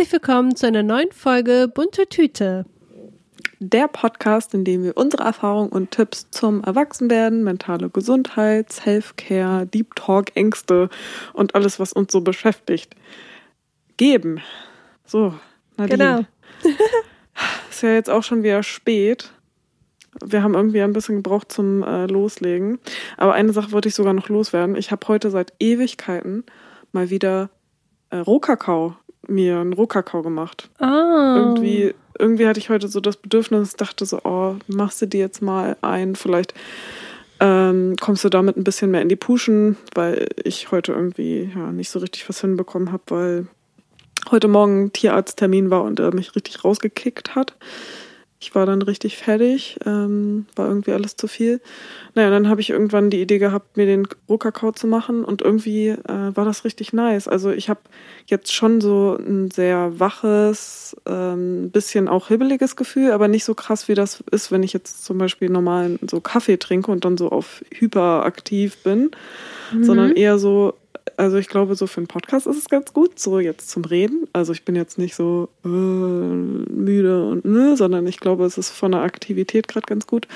Herzlich willkommen zu einer neuen Folge Bunte Tüte. Der Podcast, in dem wir unsere Erfahrungen und Tipps zum Erwachsenwerden, mentale Gesundheit, Self-Care, Deep Talk, Ängste und alles, was uns so beschäftigt, geben. So, Nadine. Genau. Ist ja jetzt auch schon wieder spät. Wir haben irgendwie ein bisschen gebraucht zum äh, Loslegen. Aber eine Sache wollte ich sogar noch loswerden. Ich habe heute seit Ewigkeiten mal wieder äh, Rohkakao mir einen Rohkakao gemacht. Ah. Irgendwie, irgendwie hatte ich heute so das Bedürfnis, dachte so, oh, machst du dir jetzt mal ein, vielleicht ähm, kommst du damit ein bisschen mehr in die Puschen, weil ich heute irgendwie ja nicht so richtig was hinbekommen habe, weil heute Morgen Tierarzttermin war und er mich richtig rausgekickt hat. Ich war dann richtig fertig, ähm, war irgendwie alles zu viel. Naja, dann habe ich irgendwann die Idee gehabt, mir den Rohkakao zu machen und irgendwie äh, war das richtig nice. Also ich habe jetzt schon so ein sehr waches, ähm, bisschen auch hibbeliges Gefühl, aber nicht so krass, wie das ist, wenn ich jetzt zum Beispiel normal so Kaffee trinke und dann so auf hyperaktiv bin, mhm. sondern eher so also ich glaube, so für einen Podcast ist es ganz gut, so jetzt zum Reden. Also ich bin jetzt nicht so äh, müde und ne, sondern ich glaube, es ist von der Aktivität gerade ganz gut.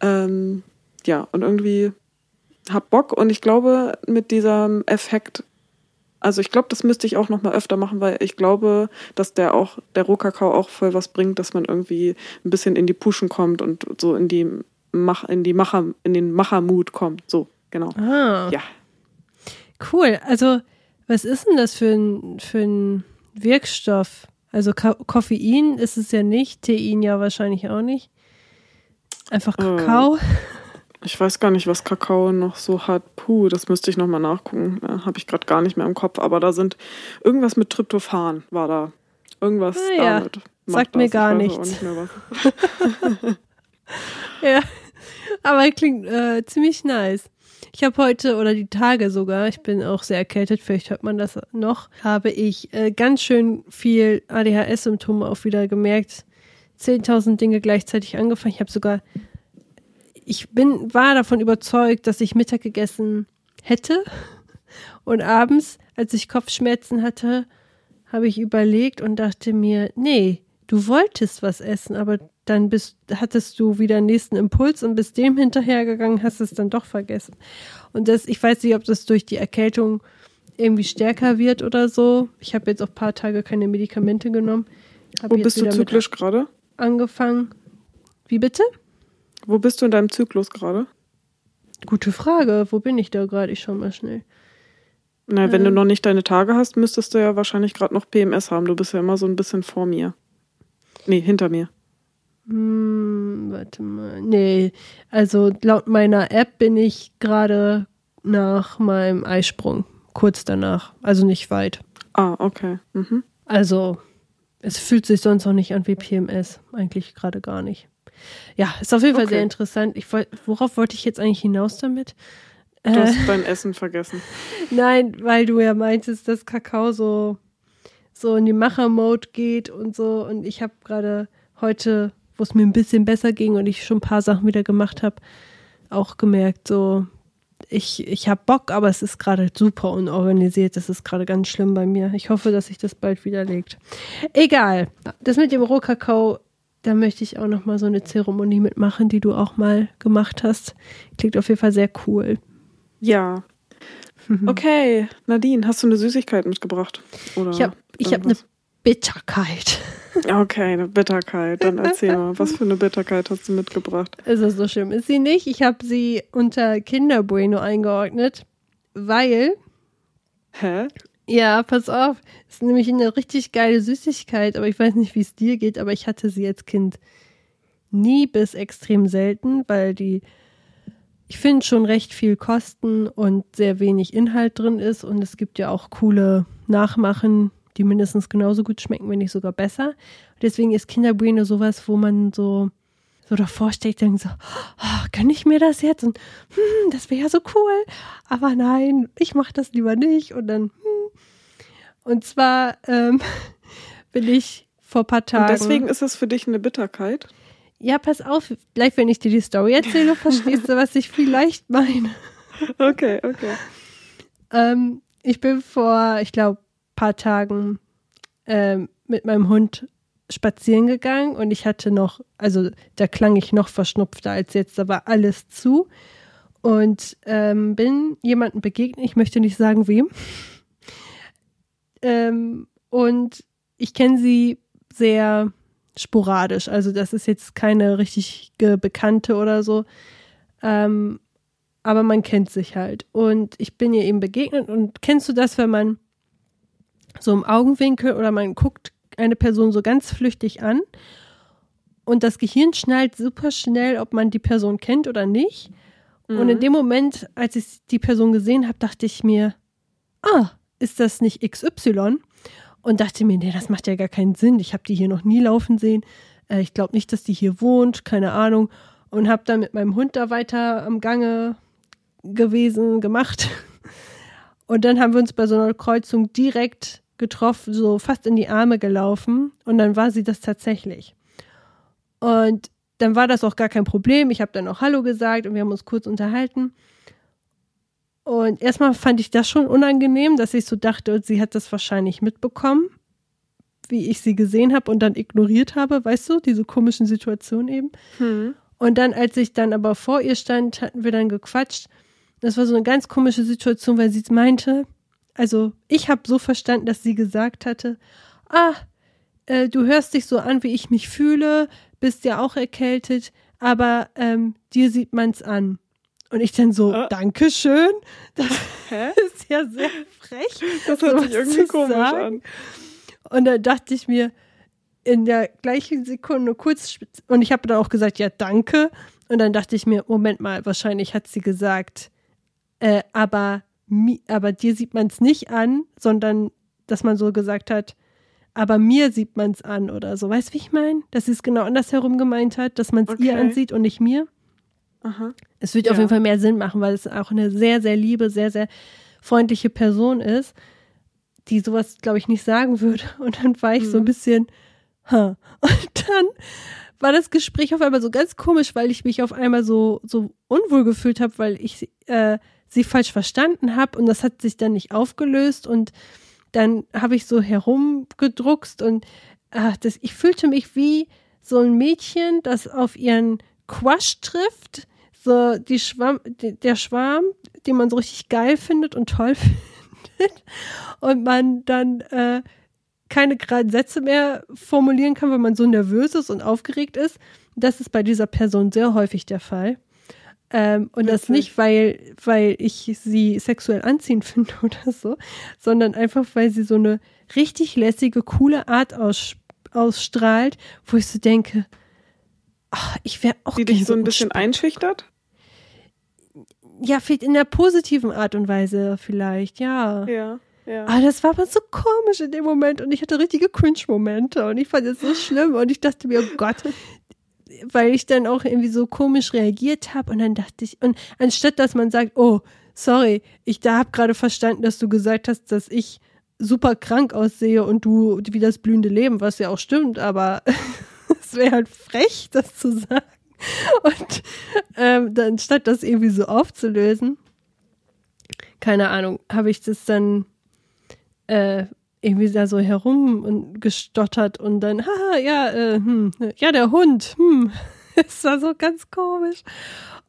Ähm, ja, und irgendwie hab Bock und ich glaube, mit diesem Effekt, also ich glaube, das müsste ich auch noch mal öfter machen, weil ich glaube, dass der auch, der Rohkakao auch voll was bringt, dass man irgendwie ein bisschen in die Puschen kommt und so in die Mach, in die Macher, in den Machermut kommt. So, genau. Ah. Ja, Cool. Also, was ist denn das für ein, für ein Wirkstoff? Also Ka Koffein ist es ja nicht, Tein ja wahrscheinlich auch nicht. Einfach äh, Kakao. Äh, ich weiß gar nicht, was Kakao noch so hat. Puh, das müsste ich nochmal nachgucken. Ja, Habe ich gerade gar nicht mehr im Kopf. Aber da sind irgendwas mit Tryptophan war da. Irgendwas ah, damit. Ja. Sagt mir gar nichts. Nicht ja, aber klingt äh, ziemlich nice. Ich habe heute oder die Tage sogar, ich bin auch sehr erkältet, vielleicht hört man das noch, habe ich äh, ganz schön viel ADHS-Symptome auch wieder gemerkt. 10.000 Dinge gleichzeitig angefangen. Ich habe sogar, ich bin, war davon überzeugt, dass ich Mittag gegessen hätte. Und abends, als ich Kopfschmerzen hatte, habe ich überlegt und dachte mir, nee, du wolltest was essen, aber dann bist, hattest du wieder nächsten Impuls und bist dem hinterhergegangen, hast es dann doch vergessen. Und das, ich weiß nicht, ob das durch die Erkältung irgendwie stärker wird oder so. Ich habe jetzt auch ein paar Tage keine Medikamente genommen. Hab Wo bist du zyklisch gerade? Angefangen. Wie bitte? Wo bist du in deinem Zyklus gerade? Gute Frage. Wo bin ich da gerade? Ich schau mal schnell. Na, wenn äh, du noch nicht deine Tage hast, müsstest du ja wahrscheinlich gerade noch PMS haben. Du bist ja immer so ein bisschen vor mir. Nee, hinter mir. Hm, warte mal. Nee, also laut meiner App bin ich gerade nach meinem Eisprung. Kurz danach. Also nicht weit. Ah, okay. Mhm. Also, es fühlt sich sonst auch nicht an wie PMS. Eigentlich gerade gar nicht. Ja, ist auf jeden Fall okay. sehr interessant. Ich worauf wollte ich jetzt eigentlich hinaus damit? Du hast äh, dein Essen vergessen. Nein, weil du ja meintest, dass Kakao so, so in die Macher-Mode geht und so. Und ich habe gerade heute wo es mir ein bisschen besser ging und ich schon ein paar Sachen wieder gemacht habe, auch gemerkt, so, ich, ich habe Bock, aber es ist gerade super unorganisiert. Das ist gerade ganz schlimm bei mir. Ich hoffe, dass sich das bald widerlegt. Egal. Das mit dem Rohkakao, da möchte ich auch noch mal so eine Zeremonie mitmachen, die du auch mal gemacht hast. Klingt auf jeden Fall sehr cool. Ja. Okay, Nadine, hast du eine Süßigkeit mitgebracht? Oder ich habe ich hab eine Bitterkeit. Okay, eine Bitterkeit. Dann erzähl mal, was für eine Bitterkeit hast du mitgebracht? Ist es so schlimm? Ist sie nicht? Ich habe sie unter Kinderbueno eingeordnet, weil. Hä? Ja, pass auf. Ist nämlich eine richtig geile Süßigkeit, aber ich weiß nicht, wie es dir geht, aber ich hatte sie als Kind nie bis extrem selten, weil die, ich finde, schon recht viel kosten und sehr wenig Inhalt drin ist und es gibt ja auch coole Nachmachen, die mindestens genauso gut schmecken, wenn nicht sogar besser. Deswegen ist Kinderbueno sowas, wo man so so davor steht, denkt so, oh, kann ich mir das jetzt? Und hm, das wäre ja so cool. Aber nein, ich mache das lieber nicht. Und dann, hm. Und zwar ähm, bin ich vor ein paar Tagen. Und deswegen ist es für dich eine Bitterkeit? Ja, pass auf, gleich wenn ich dir die Story erzähle, verstehst du, was ich vielleicht meine. Okay, okay. Ähm, ich bin vor, ich glaube, paar Tagen ähm, mit meinem Hund spazieren gegangen und ich hatte noch, also da klang ich noch verschnupfter als jetzt, da war alles zu und ähm, bin jemandem begegnet, ich möchte nicht sagen wem. Ähm, und ich kenne sie sehr sporadisch, also das ist jetzt keine richtig bekannte oder so. Ähm, aber man kennt sich halt. Und ich bin ihr eben begegnet und kennst du das, wenn man so im Augenwinkel oder man guckt eine Person so ganz flüchtig an und das Gehirn schnallt super schnell, ob man die Person kennt oder nicht. Mhm. Und in mhm. dem Moment, als ich die Person gesehen habe, dachte ich mir, ah, ist das nicht XY? Und dachte mir, nee, das macht ja gar keinen Sinn. Ich habe die hier noch nie laufen sehen. Äh, ich glaube nicht, dass die hier wohnt, keine Ahnung. Und habe dann mit meinem Hund da weiter am Gange gewesen, gemacht. Und dann haben wir uns bei so einer Kreuzung direkt getroffen, so fast in die Arme gelaufen. Und dann war sie das tatsächlich. Und dann war das auch gar kein Problem. Ich habe dann auch Hallo gesagt und wir haben uns kurz unterhalten. Und erstmal fand ich das schon unangenehm, dass ich so dachte, sie hat das wahrscheinlich mitbekommen, wie ich sie gesehen habe und dann ignoriert habe, weißt du, diese komischen Situationen eben. Hm. Und dann, als ich dann aber vor ihr stand, hatten wir dann gequatscht. Das war so eine ganz komische Situation, weil sie meinte, also ich habe so verstanden, dass sie gesagt hatte, ah, äh, du hörst dich so an, wie ich mich fühle, bist ja auch erkältet, aber ähm, dir sieht man's an. Und ich dann so, äh. Dankeschön. Das Hä? ist ja sehr frech. Das hört sich irgendwie komisch sagen. an. Und dann dachte ich mir, in der gleichen Sekunde kurz, und ich habe dann auch gesagt, ja, danke. Und dann dachte ich mir, Moment mal, wahrscheinlich hat sie gesagt, äh, aber, aber dir sieht man es nicht an, sondern dass man so gesagt hat, aber mir sieht man es an oder so. Weißt du, wie ich meine? Dass sie es genau andersherum gemeint hat, dass man es okay. ihr ansieht und nicht mir. Aha. Es wird ja. auf jeden Fall mehr Sinn machen, weil es auch eine sehr, sehr liebe, sehr, sehr freundliche Person ist, die sowas, glaube ich, nicht sagen würde. Und dann war ich mhm. so ein mhm. bisschen, ha. Und dann war das Gespräch auf einmal so ganz komisch, weil ich mich auf einmal so, so unwohl gefühlt habe, weil ich äh, sie falsch verstanden habe und das hat sich dann nicht aufgelöst und dann habe ich so herumgedruckst und ach, das, ich fühlte mich wie so ein Mädchen, das auf ihren Quash trifft, so die Schwamm, der Schwarm, den man so richtig geil findet und toll findet und man dann äh, keine geraden Sätze mehr formulieren kann, weil man so nervös ist und aufgeregt ist. Das ist bei dieser Person sehr häufig der Fall. Ähm, und Wirklich? das nicht, weil, weil ich sie sexuell anziehend finde oder so, sondern einfach, weil sie so eine richtig lässige, coole Art aus, ausstrahlt, wo ich so denke, ach, ich wäre auch. Die dich so ein bisschen einschüchtert? Ja, vielleicht in der positiven Art und Weise vielleicht, ja. Ja. Ja. Aber das war aber so komisch in dem Moment und ich hatte richtige Cringe-Momente und ich fand es so schlimm und ich dachte mir, oh Gott, weil ich dann auch irgendwie so komisch reagiert habe und dann dachte ich, und anstatt dass man sagt, oh, sorry, ich da habe gerade verstanden, dass du gesagt hast, dass ich super krank aussehe und du wie das blühende Leben, was ja auch stimmt, aber es wäre halt frech, das zu sagen. Und ähm, dann statt das irgendwie so aufzulösen, keine Ahnung, habe ich das dann äh, irgendwie da so herum und gestottert und dann, haha, ja, äh, hm, ja, der Hund, hm. Es war so ganz komisch.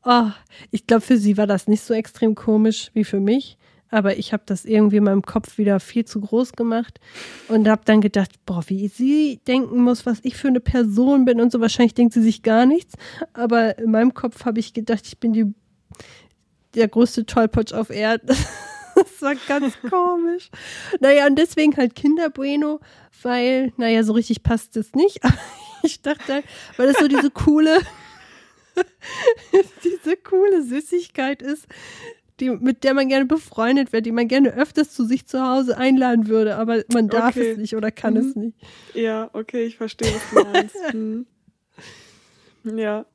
Oh, ich glaube, für sie war das nicht so extrem komisch wie für mich, aber ich habe das irgendwie in meinem Kopf wieder viel zu groß gemacht und habe dann gedacht, boah, wie sie denken muss, was ich für eine Person bin und so. Wahrscheinlich denkt sie sich gar nichts, aber in meinem Kopf habe ich gedacht, ich bin die der größte Tollpotsch auf Erden. das war ganz komisch. Naja, und deswegen halt Kinderbueno, weil, naja, so richtig passt es nicht. Aber ich dachte, halt, weil das so diese coole, diese coole Süßigkeit ist, die, mit der man gerne befreundet wird, die man gerne öfters zu sich zu Hause einladen würde, aber man darf okay. es nicht oder kann mhm. es nicht. Ja, okay, ich verstehe, was du meinst. hm. Ja.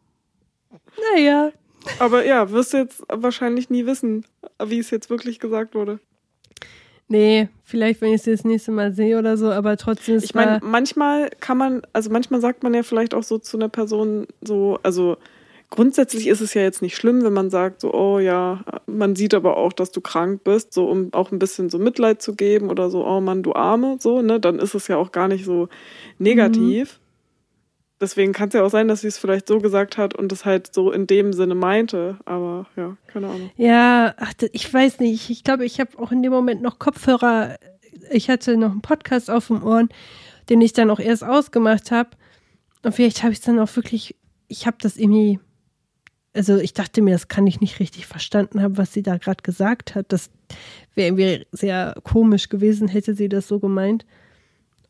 Naja, aber ja, wirst du jetzt wahrscheinlich nie wissen, wie es jetzt wirklich gesagt wurde. Nee, vielleicht, wenn ich es das nächste Mal sehe oder so, aber trotzdem ist Ich meine, manchmal kann man, also manchmal sagt man ja vielleicht auch so zu einer Person so, also grundsätzlich ist es ja jetzt nicht schlimm, wenn man sagt, so, oh ja, man sieht aber auch, dass du krank bist, so um auch ein bisschen so Mitleid zu geben oder so, oh Mann, du Arme, so, ne, dann ist es ja auch gar nicht so negativ. Mhm. Deswegen kann es ja auch sein, dass sie es vielleicht so gesagt hat und es halt so in dem Sinne meinte. Aber ja, keine Ahnung. Ja, ach, ich weiß nicht. Ich glaube, ich habe auch in dem Moment noch Kopfhörer. Ich hatte noch einen Podcast auf dem Ohren, den ich dann auch erst ausgemacht habe. Und vielleicht habe ich es dann auch wirklich, ich habe das irgendwie, also ich dachte mir, das kann ich nicht richtig verstanden haben, was sie da gerade gesagt hat. Das wäre irgendwie sehr komisch gewesen, hätte sie das so gemeint.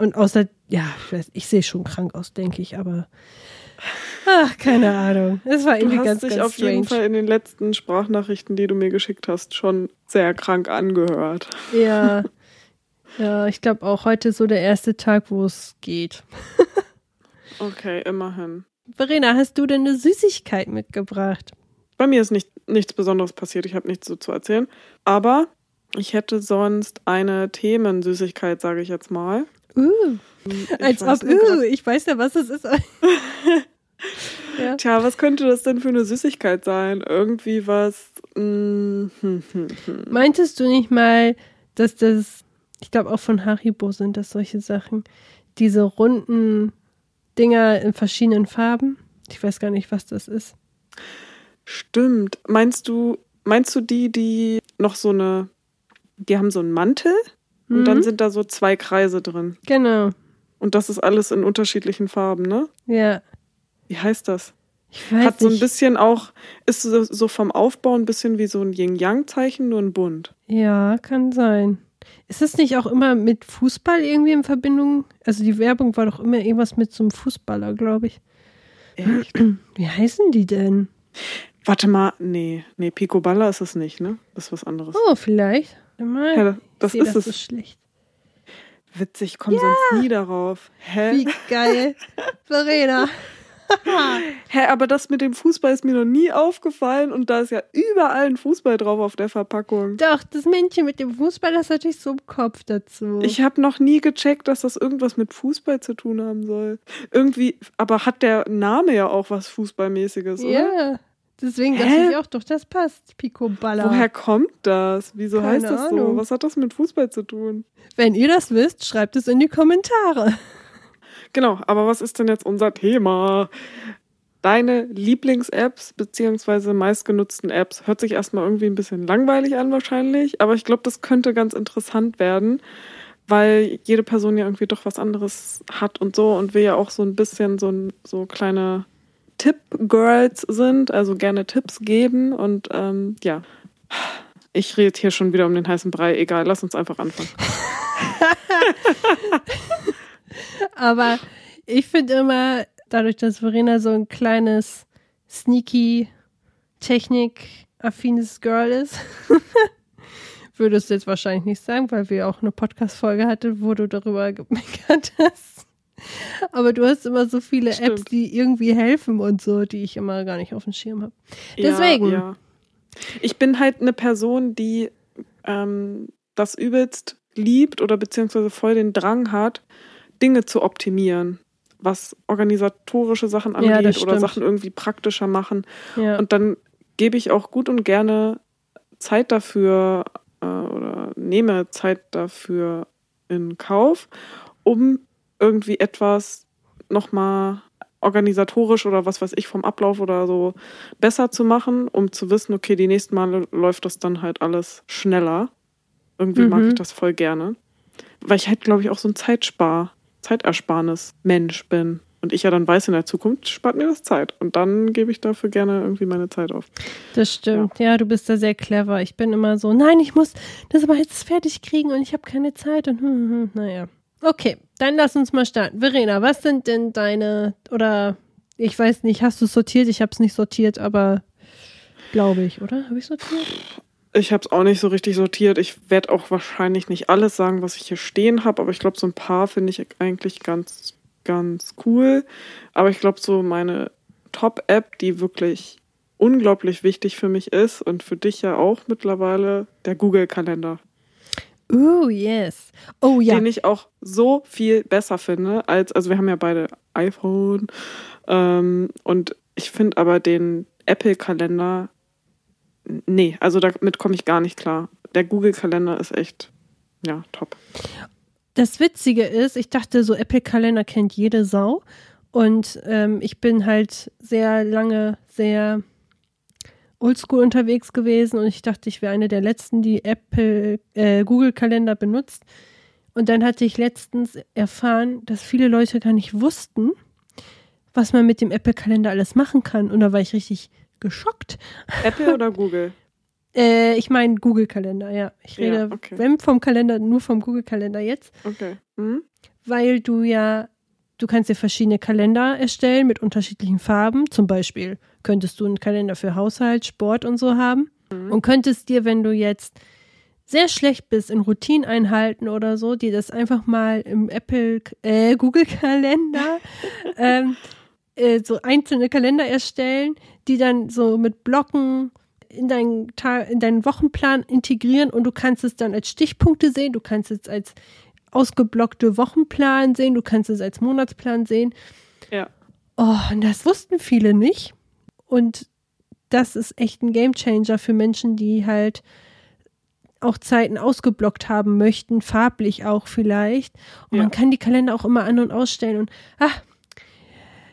Und außer, ja, ich, weiß, ich sehe schon krank aus, denke ich, aber ach, keine Ahnung. Es war irgendwie du hast ganz, dich ganz auf strange. jeden Fall in den letzten Sprachnachrichten, die du mir geschickt hast, schon sehr krank angehört. Ja. Ja, ich glaube auch heute so der erste Tag, wo es geht. Okay, immerhin. Verena, hast du denn eine Süßigkeit mitgebracht? Bei mir ist nicht, nichts Besonderes passiert, ich habe nichts so zu erzählen. Aber ich hätte sonst eine Themensüßigkeit, sage ich jetzt mal. Uh, Ich als weiß ob, uh, ich weiß ja, was es ist. ja. Tja, was könnte das denn für eine Süßigkeit sein? Irgendwie was. mm, hm, hm, hm. Meintest du nicht mal, dass das, ich glaube auch von Haribo sind das solche Sachen, diese runden Dinger in verschiedenen Farben? Ich weiß gar nicht, was das ist. Stimmt. Meinst du, meinst du die, die noch so eine. Die haben so einen Mantel und Mhm. dann sind da so zwei Kreise drin. Genau, Und das ist alles in unterschiedlichen Farben, ne? ja. Wie heißt das? Ich weiß Hat so ein nicht. bisschen auch, ist so, vom Aufbau ein bisschen wie so ein Yin-Yang-Zeichen, nur ein Bunt. Ja, kann sein. Ist das nicht auch immer mit Fußball irgendwie in Verbindung? Also die Werbung war doch immer irgendwas mit so einem Fußballer, glaube ich. Echt? Wie heißen die denn? Warte mal, nee, nee, Picoballa ist es nicht, ne? Das ist was anderes. Oh, vielleicht. Warte Mal. Ja, das ich ist das es. so schlecht. Witzig, komm sonst nie darauf. Hä? Wie geil. Verena. Hä, aber das mit dem Fußball ist mir noch nie aufgefallen und da ist ja überall ein Fußball drauf auf der Verpackung. Doch, das Männchen mit dem Fußball, das hatte ich so im Kopf dazu. Ich habe noch nie gecheckt, dass das irgendwas mit Fußball zu tun haben soll. Irgendwie, aber hat der Name ja auch was Fußballmäßiges, oder? Ja. Deswegen dachte ich auch, doch, das passt. Pico Baller. Woher kommt das? Wieso Keine heißt das so? Ahnung. Was hat das mit Fußball zu tun? Wenn ihr das wisst, schreibt es in die Kommentare. Genau, aber was ist denn jetzt unser Thema? Deine Lieblings-Apps beziehungsweise meistgenutzten Apps hört sich erstmal irgendwie ein bisschen langweilig an wahrscheinlich, aber ich glaube, das könnte ganz interessant werden, weil jede Person ja irgendwie doch was anderes hat und so und wir ja auch so ein bisschen so, ein- so kleine Tipp-Girls sind, also gerne Tipps geben und ähm, ja. Ich rede hier schon wieder um den heißen Brei. Egal, lass uns einfach anfangen. Aber ich finde immer, dadurch, dass Verena so ein kleines, sneaky, technikaffines Girl ist, würdest du jetzt wahrscheinlich nicht sagen, weil wir auch eine Podcast-Folge hatten, wo du darüber gemeckert hast. Aber du hast immer so viele Apps, Stimmt. die irgendwie helfen und so, die ich immer gar nicht auf dem Schirm habe. Deswegen. Ja, ja. Ich bin halt eine Person, die ähm, das übelst liebt oder beziehungsweise voll den Drang hat, Dinge zu optimieren, was organisatorische Sachen Ja, angeht das oder. Sachen irgendwie praktischer machen. Ja. Und dann gebe ich auch gut und gerne Zeit dafür äh, oder nehme Zeit dafür in Kauf, um irgendwie etwas nochmal organisatorisch oder was weiß ich vom Ablauf oder so besser zu machen, um zu wissen, okay, die nächsten Male läuft das dann halt alles schneller. Irgendwie mag Mhm. ich das voll gerne. Weil ich halt, glaube ich, auch so ein Zeitspar, Zeitersparnis-Mensch bin. Und ich ja dann weiß, in der Zukunft spart mir das Zeit. Und dann gebe ich dafür gerne irgendwie meine Zeit auf. Das stimmt. Ja. du bist da sehr clever. Ich bin immer so, nein, ich muss das aber jetzt fertig kriegen und ich habe keine Zeit und hm, hm, naja. Okay, dann lass uns mal starten. Verena, was sind denn deine, oder ich weiß nicht, hast du es sortiert? Ich habe es nicht sortiert, aber glaube ich, oder? Habe ich sortiert? Ich habe es auch nicht so richtig sortiert. Ich werde auch wahrscheinlich nicht alles sagen, was ich hier stehen habe, aber ich glaube, so ein paar finde ich eigentlich ganz, ganz cool. Aber ich glaube, so meine Top-App, die wirklich unglaublich wichtig für mich ist und für dich ja auch mittlerweile, der Google-Kalender. Oh, yes. Oh ja. Den ich auch so viel besser finde als, also wir haben ja beide iPhone ähm, und ich finde aber den Apple-Kalender, nee, also damit komme ich gar nicht klar. Der Google-Kalender ist echt, ja, top. Das Witzige ist, ich dachte, so Apple-Kalender kennt jede Sau. Und ähm, ich bin halt sehr lange sehr oldschool unterwegs gewesen und ich dachte, ich wäre eine der letzten, die Apple, äh, Google-Kalender benutzt. Und dann hatte ich letztens erfahren, dass viele Leute gar nicht wussten, was man mit dem Apple-Kalender alles machen kann. Und da war ich richtig geschockt. Apple oder Google? äh, ich meine Google-Kalender, ja. Ich rede, Ja, okay. wenn vom Kalender, nur vom Google-Kalender jetzt. Okay. Hm? Weil du ja, du kannst dir verschiedene Kalender erstellen mit unterschiedlichen Farben. Zum Beispiel könntest du einen Kalender für Haushalt, Sport und so haben. Und könntest dir, wenn du jetzt sehr schlecht bist in Routinen einhalten oder so, dir das einfach mal im Apple, äh, Google-Kalender ähm, äh, so einzelne Kalender erstellen, die dann so mit Blocken in deinen, Tag, in deinen Wochenplan integrieren und du kannst es dann als Stichpunkte sehen, du kannst es als ausgeblockte Wochenplan sehen, du kannst es als Monatsplan sehen. Ja. Oh, und das wussten viele nicht. Und das ist echt ein Gamechanger für Menschen, die halt auch Zeiten ausgeblockt haben möchten, farblich auch vielleicht. Und Ja. man kann die Kalender auch immer an- und ausstellen. Und ah,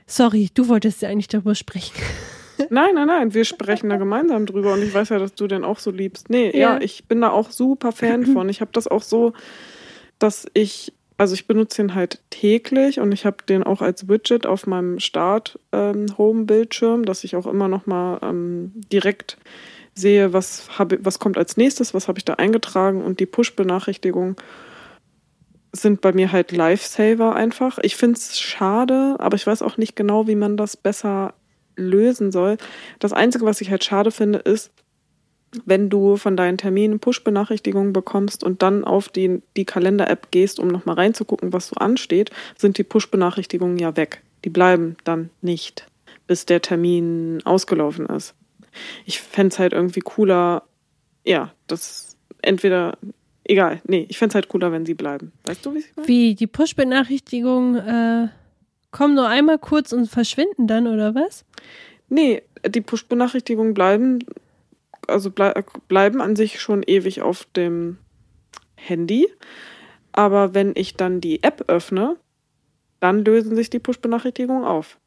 sorry, du wolltest ja eigentlich darüber sprechen. Nein, nein, nein, wir sprechen da gemeinsam drüber und ich weiß ja, dass du den auch so liebst. Nee, ja, Ja. ich bin da auch super Fan von. Ich habe das auch so, dass ich, also ich benutze den halt täglich und ich habe den auch als Widget auf meinem Start-Home-Bildschirm, dass ich auch immer noch mal ähm, direkt sehe, was, habe, was kommt als nächstes, was habe ich da eingetragen und die Push-Benachrichtigungen sind bei mir halt Lifesaver einfach. Ich finde es schade, aber ich weiß auch nicht genau, wie man das besser lösen soll. Das Einzige, was ich halt schade finde, ist, wenn du von deinen Terminen Push-Benachrichtigungen bekommst und dann auf die, die Kalender-App gehst, um nochmal reinzugucken, was so ansteht, sind die Push-Benachrichtigungen ja weg. Die bleiben dann nicht, bis der Termin ausgelaufen ist. Ich fände es halt irgendwie cooler, ja, das entweder, egal, nee, ich fände es halt cooler, wenn sie bleiben. Weißt du, wie ich meine? Wie die Push-Benachrichtigungen äh, kommen nur einmal kurz und verschwinden dann, oder was? Nee, die Push-Benachrichtigungen bleiben, also blei bleiben an sich schon ewig auf dem Handy. Aber wenn ich dann die App öffne, dann lösen sich die Push-Benachrichtigungen auf.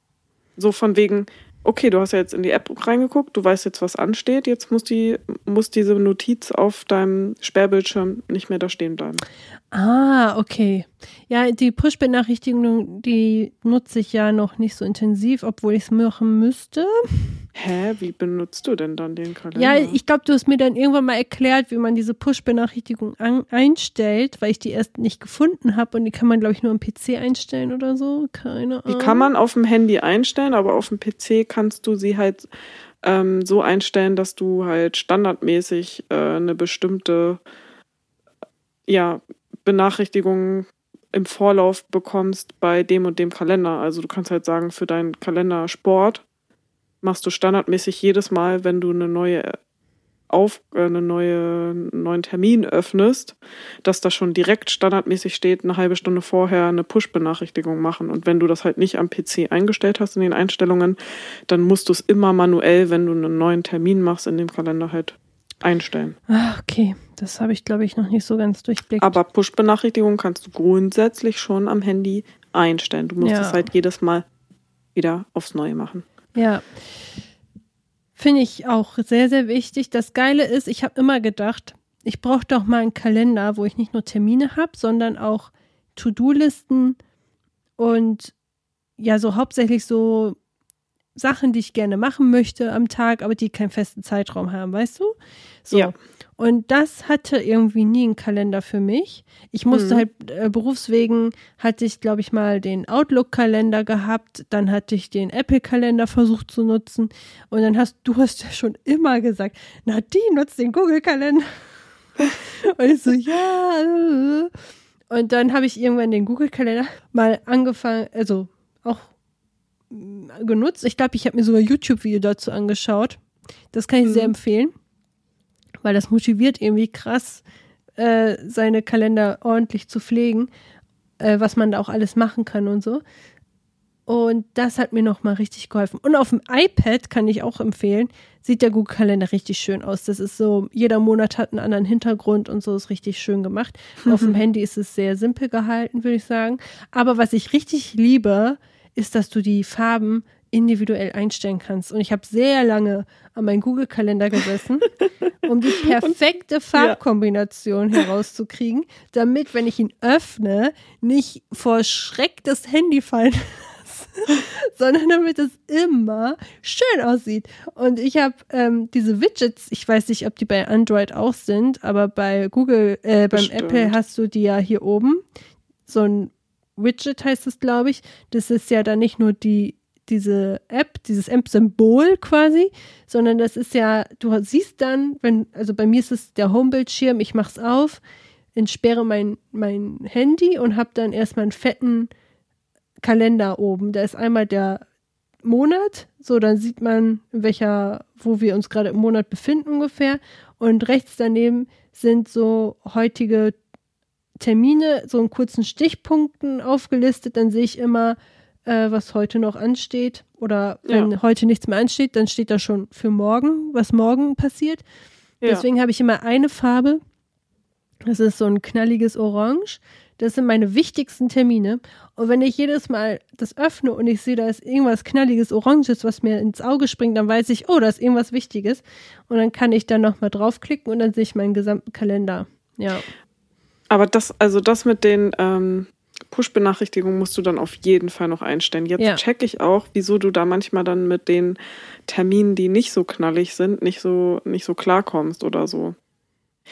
So von wegen, okay, du hast ja jetzt in die App reingeguckt, du weißt jetzt, was ansteht, jetzt muss, die, muss diese Notiz auf deinem Sperrbildschirm nicht mehr da stehen bleiben. Ah, okay. Ja, die Push-Benachrichtigung, die nutze ich ja noch nicht so intensiv, obwohl ich es machen müsste. Hä, wie benutzt du denn dann den Kalender? Ja, ich glaube, du hast mir dann irgendwann mal erklärt, wie man diese Push-Benachrichtigung einstellt, weil ich die erst nicht gefunden habe und die kann man, glaube ich, nur am PC einstellen oder so. Keine Die Ahnung. kann man auf dem Handy einstellen, aber auf dem PC kannst du sie halt ähm, so einstellen, dass du halt standardmäßig äh, eine bestimmte ja, Benachrichtigung im Vorlauf bekommst bei dem und dem Kalender. Also du kannst halt sagen, für deinen Kalender Sport machst du standardmäßig jedes Mal, wenn du eine neue auf äh, eine neue einen neuen Termin öffnest, dass da schon direkt standardmäßig steht, eine halbe Stunde vorher eine Push-Benachrichtigung machen. Und wenn du das halt nicht am PC eingestellt hast in den Einstellungen, dann musst du es immer manuell, wenn du einen neuen Termin machst, in dem Kalender halt einstellen. Ah, okay. Das habe ich, glaube ich, noch nicht so ganz durchblickt. Aber Push-Benachrichtigungen kannst du grundsätzlich schon am Handy einstellen. Du musst Ja. es halt jedes Mal wieder aufs Neue machen. Ja. Finde ich auch sehr, sehr wichtig. Das Geile ist, ich habe immer gedacht, ich brauche doch mal einen Kalender, wo ich nicht nur Termine habe, sondern auch To-Do-Listen und ja, so hauptsächlich so Sachen, die ich gerne machen möchte am Tag, aber die keinen festen Zeitraum haben, weißt du? So. Ja. Und das hatte irgendwie nie einen Kalender für mich. Ich musste Mhm. halt äh, berufswegen hatte ich, glaube ich, mal den Outlook-Kalender gehabt, dann hatte ich den Apple-Kalender versucht zu nutzen und dann hast du hast ja schon immer gesagt, na die nutzt den Google-Kalender. und ich so, ja. Und dann habe ich irgendwann den Google-Kalender mal angefangen, also auch genutzt. Ich glaube, ich habe mir sogar YouTube-Video dazu angeschaut. Das kann ich sehr Mhm. empfehlen, weil das motiviert irgendwie krass, äh, seine Kalender ordentlich zu pflegen, äh, was man da auch alles machen kann und so. Und das hat mir nochmal richtig geholfen. Und auf dem iPad kann ich auch empfehlen, sieht der Google Kalender richtig schön aus. Das ist so, jeder Monat hat einen anderen Hintergrund und so ist richtig schön gemacht. Mhm. Auf dem Handy ist es sehr simpel gehalten, würde ich sagen. Aber was ich richtig liebe, ist, dass du die Farben individuell einstellen kannst. Und ich habe sehr lange an meinen Google-Kalender gesessen, um die perfekte Farbkombination ja. herauszukriegen, damit, wenn ich ihn öffne, nicht vor Schreck das Handy fallen sondern damit es immer schön aussieht. Und ich habe ähm, diese Widgets, ich weiß nicht, ob die bei Android auch sind, aber bei Google, äh, beim. Apple hast du die ja hier oben. So ein Widget heißt es, glaube ich. Das ist ja dann nicht nur die diese App, dieses App-Symbol quasi, sondern das ist ja, du siehst dann, wenn, also bei mir ist es der Homebildschirm, ich mache es auf, entsperre mein, mein Handy und habe dann erstmal einen fetten Kalender oben. Da ist einmal der Monat, so dann sieht man, welcher, wo wir uns gerade im Monat befinden ungefähr. Und rechts daneben sind so heutige Termine, so in kurzen Stichpunkten aufgelistet. Dann sehe ich immer, äh, was heute noch ansteht. Oder wenn ja. heute nichts mehr ansteht, dann steht da schon für morgen, was morgen passiert. Ja. Deswegen habe ich immer eine Farbe. Das ist so ein knalliges Orange. Das sind meine wichtigsten Termine. Und wenn ich jedes Mal das öffne und ich sehe, da ist irgendwas knalliges, oranges, was mir ins Auge springt, dann weiß ich, oh, da ist irgendwas Wichtiges. Und dann kann ich da nochmal draufklicken und dann sehe ich meinen gesamten Kalender. Ja. Aber das, also das mit den ähm, Push-Benachrichtigungen musst du dann auf jeden Fall noch einstellen. Jetzt ja. check ich auch, wieso du da manchmal dann mit den Terminen, die nicht so knallig sind, nicht so, nicht so klarkommst oder so.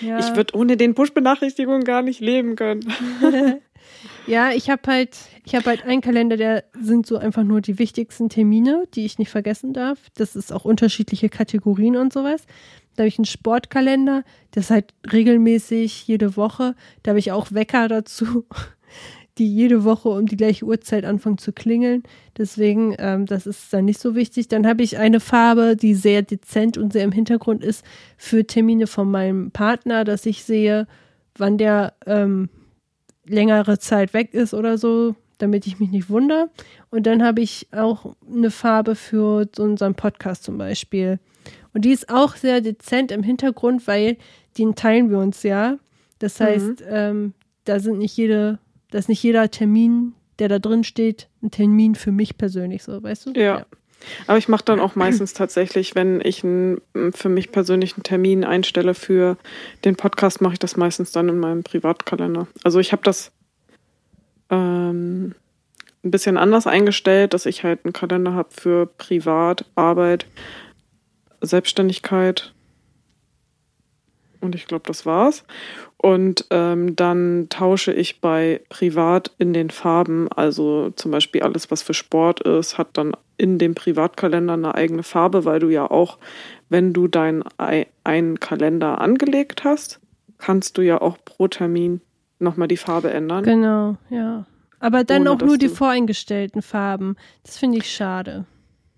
Ja. Ich würde ohne den Push-Benachrichtigungen gar nicht leben können. ja, ich habe halt, ich habe halt einen Kalender, der sind so einfach nur die wichtigsten Termine, die ich nicht vergessen darf. Das ist auch unterschiedliche Kategorien und sowas. Da habe ich einen Sportkalender, das ist halt regelmäßig jede Woche. Da habe ich auch Wecker dazu die jede Woche um die gleiche Uhrzeit anfangen zu klingeln. Deswegen, ähm, das ist dann nicht so wichtig. Dann habe ich eine Farbe, die sehr dezent und sehr im Hintergrund ist für Termine von meinem Partner, dass ich sehe, wann der ähm, längere Zeit weg ist oder so, damit ich mich nicht wundere. Und dann habe ich auch eine Farbe für unseren Podcast zum Beispiel. Und die ist auch sehr dezent im Hintergrund, weil den teilen wir uns ja. Das mhm. heißt, mhm. ähm, da sind nicht jede dass nicht jeder Termin, der da drin steht, ein Termin für mich persönlich, so, weißt du? Ja. ja. Aber ich mache dann auch meistens tatsächlich, wenn ich einen für mich persönlichen Termin einstelle für den Podcast, mache ich das meistens dann in meinem Privatkalender. Also ich habe das ähm, ein bisschen anders eingestellt, dass ich halt einen Kalender habe für Privat, Arbeit, Selbstständigkeit und ich glaube, das war's. Und ähm, dann tausche ich bei Privat in den Farben, also zum Beispiel alles, was für Sport ist, hat dann in dem Privatkalender eine eigene Farbe, weil du ja auch, wenn du deinen einen Kalender angelegt hast, kannst du ja auch pro Termin nochmal die Farbe ändern. Genau, ja. Aber dann auch nur die voreingestellten Farben. Das finde ich schade.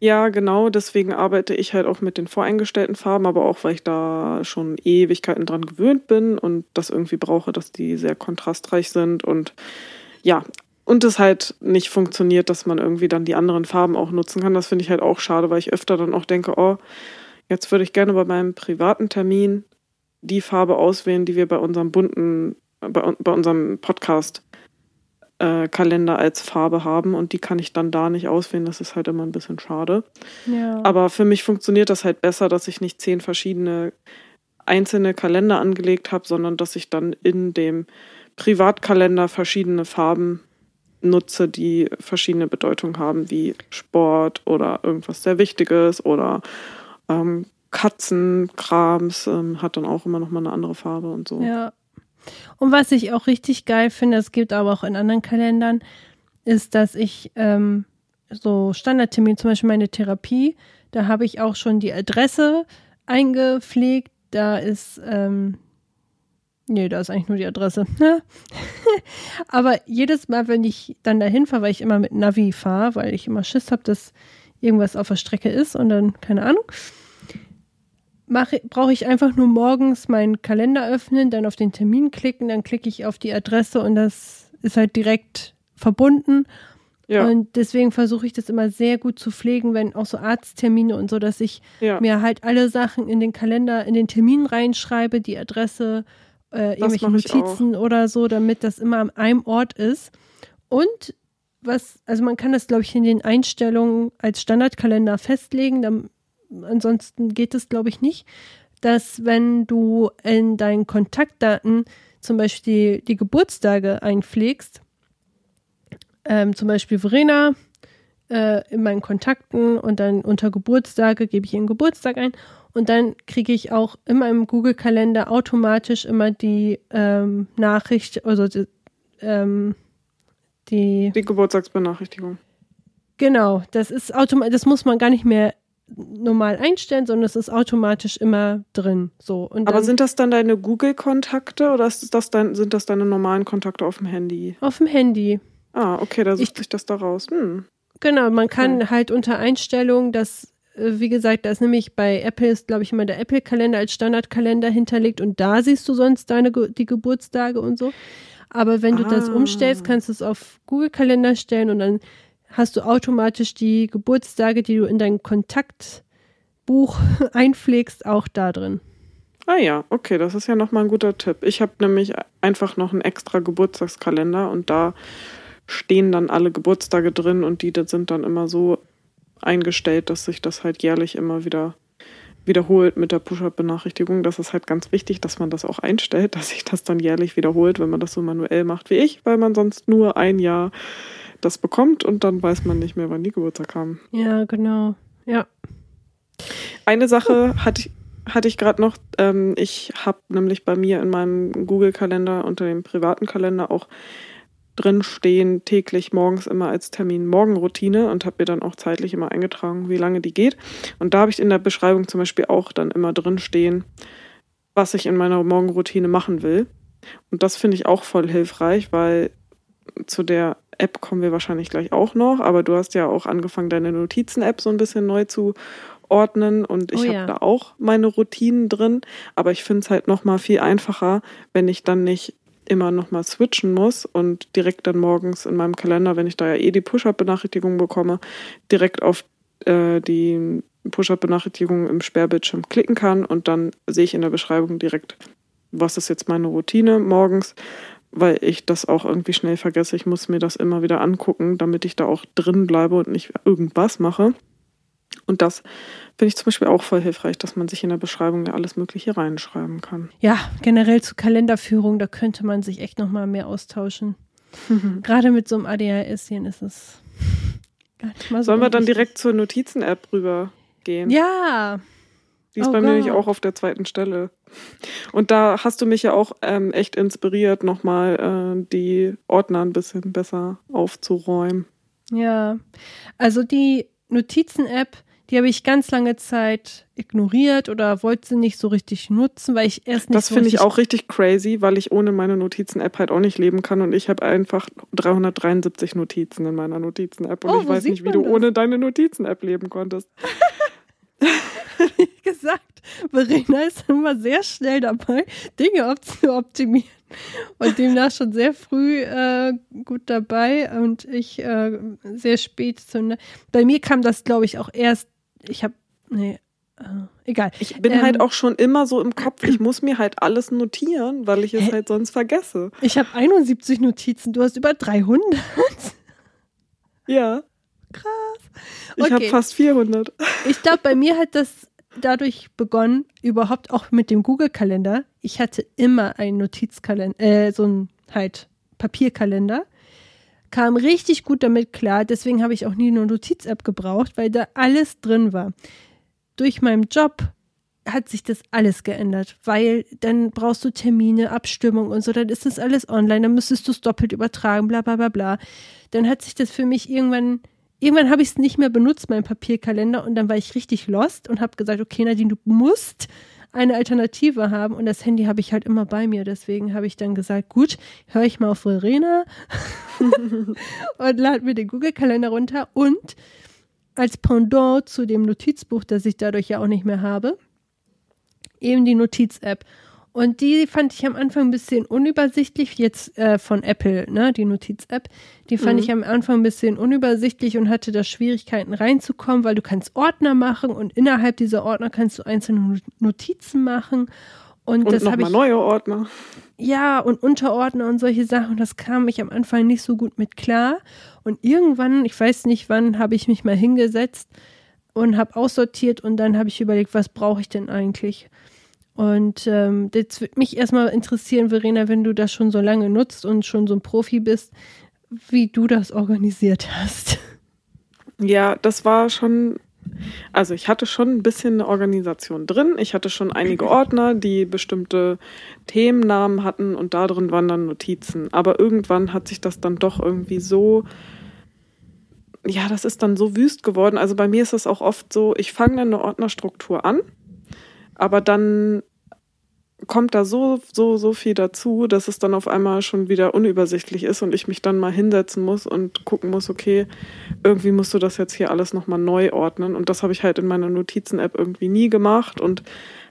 Ja, genau, deswegen arbeite ich halt auch mit den voreingestellten Farben, aber auch weil ich da schon Ewigkeiten dran gewöhnt bin und das irgendwie brauche, dass die sehr kontrastreich sind und ja, und es halt nicht funktioniert, dass man irgendwie dann die anderen Farben auch nutzen kann. Das finde ich halt auch schade, weil ich öfter dann auch denke, oh, jetzt würde ich gerne bei meinem privaten Termin die Farbe auswählen, die wir bei unserem bunten, bei, bei unserem Podcast äh, Kalender als Farbe haben und die kann ich dann da nicht auswählen. Das ist halt immer ein bisschen schade. Ja. Aber für mich funktioniert das halt besser, dass ich nicht zehn verschiedene einzelne Kalender angelegt habe, sondern dass ich dann in dem Privatkalender verschiedene Farben nutze, die verschiedene Bedeutungen haben, wie Sport oder irgendwas sehr Wichtiges oder ähm, Katzenkrams ähm, hat dann auch immer noch mal eine andere Farbe und so. Ja, und was ich auch richtig geil finde, es gibt aber auch in anderen Kalendern, ist, dass ich ähm, so Standardtermin, zum Beispiel meine Therapie, da habe ich auch schon die Adresse eingepflegt. Da ist, ähm, nee, da ist eigentlich nur die Adresse. aber jedes Mal, wenn ich dann dahin fahre, weil ich immer mit Navi fahre, weil ich immer Schiss habe, dass irgendwas auf der Strecke ist und dann, keine Ahnung, brauche ich einfach nur morgens meinen Kalender öffnen, dann auf den Termin klicken, dann klicke ich auf die Adresse und das ist halt direkt verbunden. Ja. Und deswegen versuche ich das immer sehr gut zu pflegen, wenn auch so Arzttermine und so, dass ich ja. mir halt alle Sachen in den Kalender, in den Termin reinschreibe, die Adresse, äh, irgendwelche Notizen oder so, damit das immer an einem Ort ist. Und was, also man kann das, glaube ich, in den Einstellungen als Standardkalender festlegen, dann, ansonsten geht es, glaube ich, nicht, dass wenn du in deinen Kontaktdaten zum Beispiel die, die Geburtstage einpflegst, ähm, zum Beispiel Verena äh, in meinen Kontakten und dann unter Geburtstage gebe ich ihren Geburtstag ein und dann kriege ich auch in meinem Google-Kalender automatisch immer die ähm, Nachricht, also die, ähm, die, Die Geburtstagsbenachrichtigung. genau, das ist automatisch, das muss man gar nicht mehr normal einstellen, sondern es ist automatisch immer drin. So und Aber sind das dann deine Google-Kontakte oder ist das dein, sind das deine normalen Kontakte auf dem Handy? auf dem Handy. Ah, okay, da sucht Ich- sich das da raus. Hm. Genau, man kann Okay. halt unter Einstellungen, das, äh, wie gesagt, da ist nämlich bei Apple ist, glaube ich, immer der Apple-Kalender als Standardkalender hinterlegt und da siehst du sonst deine die Geburtstage und so. Aber wenn du das Ah. umstellst, kannst du es auf Google-Kalender stellen und dann hast du automatisch die Geburtstage, die du in dein Kontaktbuch einpflegst, auch da drin. Ah ja, okay, das ist ja nochmal ein guter Tipp. Ich habe nämlich einfach noch einen extra Geburtstagskalender und da stehen dann alle Geburtstage drin und die sind dann immer so eingestellt, dass sich das halt jährlich immer wieder wiederholt mit der Push-Up-Benachrichtigung. Das ist halt ganz wichtig, dass man das auch einstellt, dass sich das dann jährlich wiederholt, wenn man das so manuell macht wie ich, weil man sonst nur ein Jahr das bekommt und dann weiß man nicht mehr, wann die Geburtstag haben. Ja, genau. Ja. Eine Sache hatte ich, hatte ich gerade noch. Ähm, ich habe nämlich bei mir in meinem Google-Kalender unter dem privaten Kalender auch drin stehen, täglich morgens immer als Termin Morgenroutine und habe mir dann auch zeitlich immer eingetragen, wie lange die geht. Und da habe ich in der Beschreibung zum Beispiel auch dann immer drin stehen, was ich in meiner Morgenroutine machen will. Und das finde ich auch voll hilfreich, weil zu der App kommen wir wahrscheinlich gleich auch noch, aber du hast ja auch angefangen, deine Notizen-App so ein bisschen neu zu ordnen und ich Oh habe ja. da auch meine Routinen drin, aber ich finde es halt noch mal viel einfacher, wenn ich dann nicht immer noch mal switchen muss und direkt dann morgens in meinem Kalender, wenn ich da ja eh die Push-Up-Benachrichtigung bekomme, direkt auf äh, die Push-Up-Benachrichtigung im Sperrbildschirm klicken kann und dann sehe ich in der Beschreibung direkt, was ist jetzt meine Routine morgens, weil ich das auch irgendwie schnell vergesse. Ich muss mir das immer wieder angucken, damit ich da auch drin bleibe und nicht irgendwas mache. Und das finde ich zum Beispiel auch voll hilfreich, dass man sich in der Beschreibung ja alles Mögliche reinschreiben kann. Ja, generell zu Kalenderführung, da könnte man sich echt nochmal mehr austauschen. Gerade mit so einem ADHS-Chen ist es gar nicht mal so Sollen wir dann direkt zur Notizen-App rübergehen? Ja, Die ist Oh bei mir nämlich auch auf der zweiten Stelle. Und da hast du mich ja auch ähm, echt inspiriert, nochmal äh, die Ordner ein bisschen besser aufzuräumen. ja. Also die Notizen-App, die habe ich ganz lange Zeit ignoriert oder wollte sie nicht so richtig nutzen, weil ich erst nicht Das so finde ich auch richtig crazy, weil ich ohne meine Notizen-App halt auch nicht leben kann und ich habe einfach 373 Notizen in meiner Notizen-App und Oh, ich weiß nicht, wie du das? ohne deine Notizen-App leben konntest. gesagt. Verena ist immer sehr schnell dabei, Dinge zu optimieren und demnach schon sehr früh äh, gut dabei und ich äh, sehr spät zu. Ne Bei mir kam das, glaube ich, auch erst. Ich habe, nee, äh, egal. Ich bin Ähm, halt auch schon immer so im Kopf, ich muss mir halt alles notieren, weil ich es Hä? halt sonst vergesse. Ich habe 71 Notizen, du hast über 300. Ja, Krass. ich habe Okay. fast 400. Ich glaube, bei mir hat das dadurch begonnen, überhaupt auch mit dem Google-Kalender. Ich hatte immer einen Notizkalender, äh, so ein halt Papierkalender. Kam richtig gut damit klar, deswegen habe ich auch nie eine Notiz-App gebraucht, weil da alles drin war. Durch meinen Job hat sich das alles geändert, weil dann brauchst du Termine, Abstimmung und so, dann ist das alles online, dann müsstest du es doppelt übertragen, bla bla bla bla. Dann hat sich das für mich irgendwann, irgendwann habe ich es nicht mehr benutzt, mein Papierkalender, und dann war ich richtig lost und habe gesagt, okay, Nadine, du musst eine Alternative haben und das Handy habe ich halt immer bei mir. Deswegen habe ich dann gesagt, gut, höre ich mal auf Verena und lade mir den Google-Kalender runter und als Pendant zu dem Notizbuch, das ich dadurch ja auch nicht mehr habe, eben die Notiz-App. Und die fand ich am Anfang ein bisschen unübersichtlich, jetzt äh, von Apple, ne, die Notiz-App. Die fand mhm. ich am Anfang ein bisschen unübersichtlich und hatte da Schwierigkeiten reinzukommen, weil du kannst Ordner machen und innerhalb dieser Ordner kannst du einzelne Notizen machen. Und, und das habe ich. neue Ordner. Ja, und Unterordner und solche Sachen. Das kam ich am Anfang nicht so gut mit klar. Und irgendwann, ich weiß nicht wann, habe ich mich mal hingesetzt und habe aussortiert und dann habe ich überlegt, was brauche ich denn eigentlich? Und ähm, jetzt würde mich erstmal interessieren, Verena, wenn du das schon so lange nutzt und schon so ein Profi bist, wie du das organisiert hast. Ja, das war schon, also ich hatte schon ein bisschen eine Organisation drin. Ich hatte schon einige Ordner, die bestimmte Themennamen hatten und da drin waren dann Notizen. Aber irgendwann hat sich das dann doch irgendwie so, ja, das ist dann so wüst geworden. Also bei mir ist es auch oft so, ich fange dann eine Ordnerstruktur an aber dann kommt da so, so, so viel dazu, dass es dann auf einmal schon wieder unübersichtlich ist und ich mich dann mal hinsetzen muss und gucken muss, okay, irgendwie musst du das jetzt hier alles nochmal neu ordnen. Und das habe ich halt in meiner Notizen-App irgendwie nie gemacht und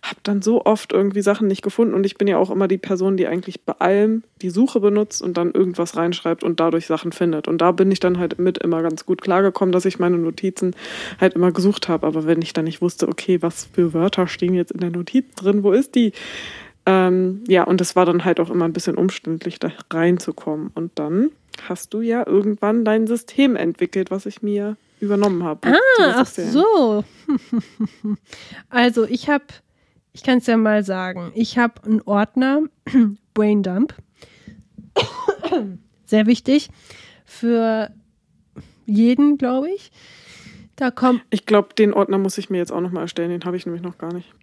habe dann so oft irgendwie Sachen nicht gefunden und ich bin ja auch immer die Person, die eigentlich bei allem die Suche benutzt und dann irgendwas reinschreibt und dadurch Sachen findet. Und da bin ich dann halt mit immer ganz gut klargekommen, dass ich meine Notizen halt immer gesucht habe. Aber wenn ich dann nicht wusste, okay, was für Wörter stehen jetzt in der Notiz drin, wo ist die? Ähm, ja, und es war dann halt auch immer ein bisschen umständlich, da reinzukommen. Und dann hast du ja irgendwann dein System entwickelt, was ich mir übernommen habe. Ah, ach so. also ich habe ich kann es ja mal sagen. Ich habe einen Ordner, Braindump. Sehr wichtig für jeden, glaube ich. Da kommt. Ich glaube, den Ordner muss ich mir jetzt auch nochmal erstellen. Den habe ich nämlich noch gar nicht.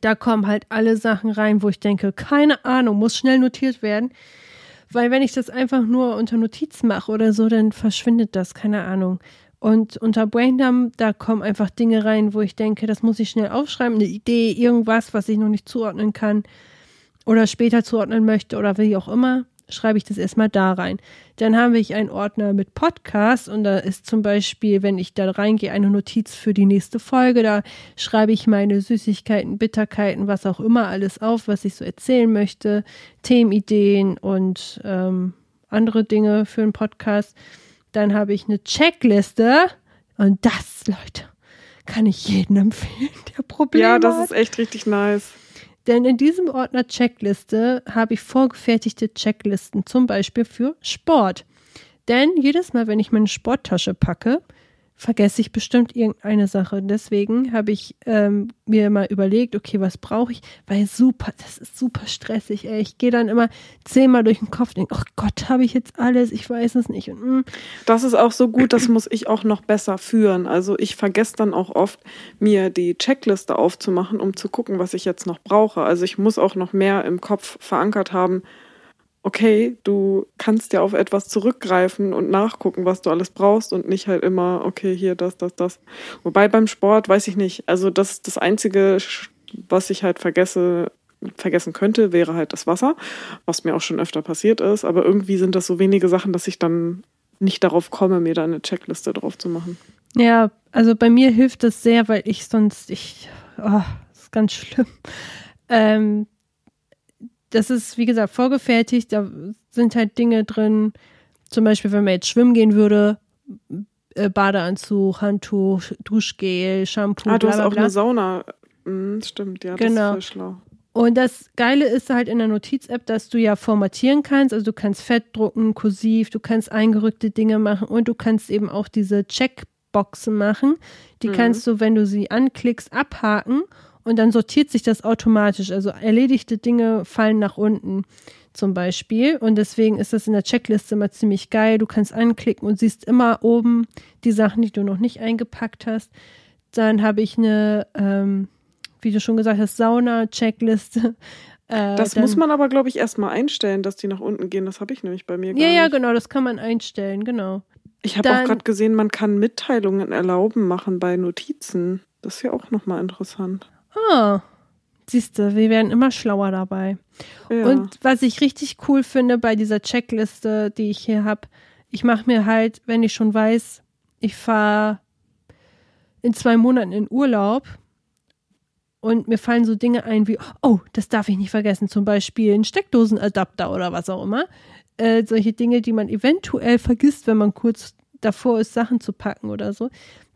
Da kommen halt alle Sachen rein, wo ich denke, keine Ahnung, muss schnell notiert werden. Weil wenn ich das einfach nur unter Notizen mache oder so, dann verschwindet das, keine Ahnung. Und unter Braindump, da kommen einfach Dinge rein, wo ich denke, das muss ich schnell aufschreiben, eine Idee, irgendwas, was ich noch nicht zuordnen kann oder später zuordnen möchte oder wie auch immer, schreibe ich das erstmal da rein. Dann habe ich einen Ordner mit Podcasts und da ist zum Beispiel, wenn ich da reingehe, eine Notiz für die nächste Folge. Da schreibe ich meine Süßigkeiten, Bitterkeiten, was auch immer alles auf, was ich so erzählen möchte, Themenideen und ähm, andere Dinge für einen Podcast. Dann habe ich eine Checkliste und das, Leute, kann ich jedem empfehlen, der Probleme Ja, das hat. ist echt richtig nice. Denn in diesem Ordner Checkliste habe ich vorgefertigte Checklisten, zum Beispiel für Sport. Denn jedes Mal, wenn ich meine Sporttasche packe, vergesse ich bestimmt irgendeine Sache. Deswegen habe ich ähm, mir mal überlegt, okay, was brauche ich? Weil super, das ist super stressig. Ey. Ich gehe dann immer zehnmal durch den Kopf und denke, oh Gott, habe ich jetzt alles? Ich weiß es nicht. Und, mm. Das ist auch so gut, das muss ich auch noch besser führen. Also ich vergesse dann auch oft, mir die Checkliste aufzumachen, um zu gucken, was ich jetzt noch brauche. Also ich muss auch noch mehr im Kopf verankert haben, okay, du kannst ja auf etwas zurückgreifen und nachgucken, was du alles brauchst und nicht halt immer, okay, hier das, das, das. Wobei beim Sport weiß ich nicht. Also das ist das Einzige, was ich halt vergesse, vergessen könnte, wäre halt das Wasser, was mir auch schon öfter passiert ist. Aber irgendwie sind das so wenige Sachen, dass ich dann nicht darauf komme, mir da eine Checkliste drauf zu machen. Ja, also bei mir hilft das sehr, weil ich sonst, ich, oh, das ist ganz schlimm. Ähm, das ist, wie gesagt, vorgefertigt. Da sind halt Dinge drin. Zum Beispiel, wenn man jetzt schwimmen gehen würde, äh, Badeanzug, Handtuch, Duschgel, Shampoo. Ah, du hast auch eine Sauna. Hm, stimmt, ja, das genau. ist voll schlau. Und das Geile ist halt in der Notiz-App, dass du ja formatieren kannst. Also du kannst fett drucken, kursiv, du kannst eingerückte Dinge machen und du kannst eben auch diese Checkboxen machen. Die mhm. kannst du, wenn du sie anklickst, abhaken und dann sortiert sich das automatisch. Also erledigte Dinge fallen nach unten zum Beispiel. Und deswegen ist das in der Checkliste immer ziemlich geil. Du kannst anklicken und siehst immer oben die Sachen, die du noch nicht eingepackt hast. Dann habe ich eine, ähm, wie du schon gesagt hast, Sauna-Checkliste. Äh, das dann, muss man aber, glaube ich, erstmal einstellen, dass die nach unten gehen. Das habe ich nämlich bei mir gar Ja, nicht. ja, genau, das kann man einstellen, genau. Ich habe auch gerade gesehen, man kann Mitteilungen erlauben machen bei Notizen. Das ist ja auch nochmal interessant. Ah, siehst du, wir werden immer schlauer dabei. Ja. Und was ich richtig cool finde bei dieser Checkliste, die ich hier habe, ich mache mir halt, wenn ich schon weiß, ich fahre in zwei Monaten in Urlaub, und mir fallen so Dinge ein wie, oh, das darf ich nicht vergessen, zum Beispiel ein Steckdosenadapter oder was auch immer. Äh, solche Dinge, die man eventuell vergisst, wenn man kurz davor ist, Sachen zu packen oder so.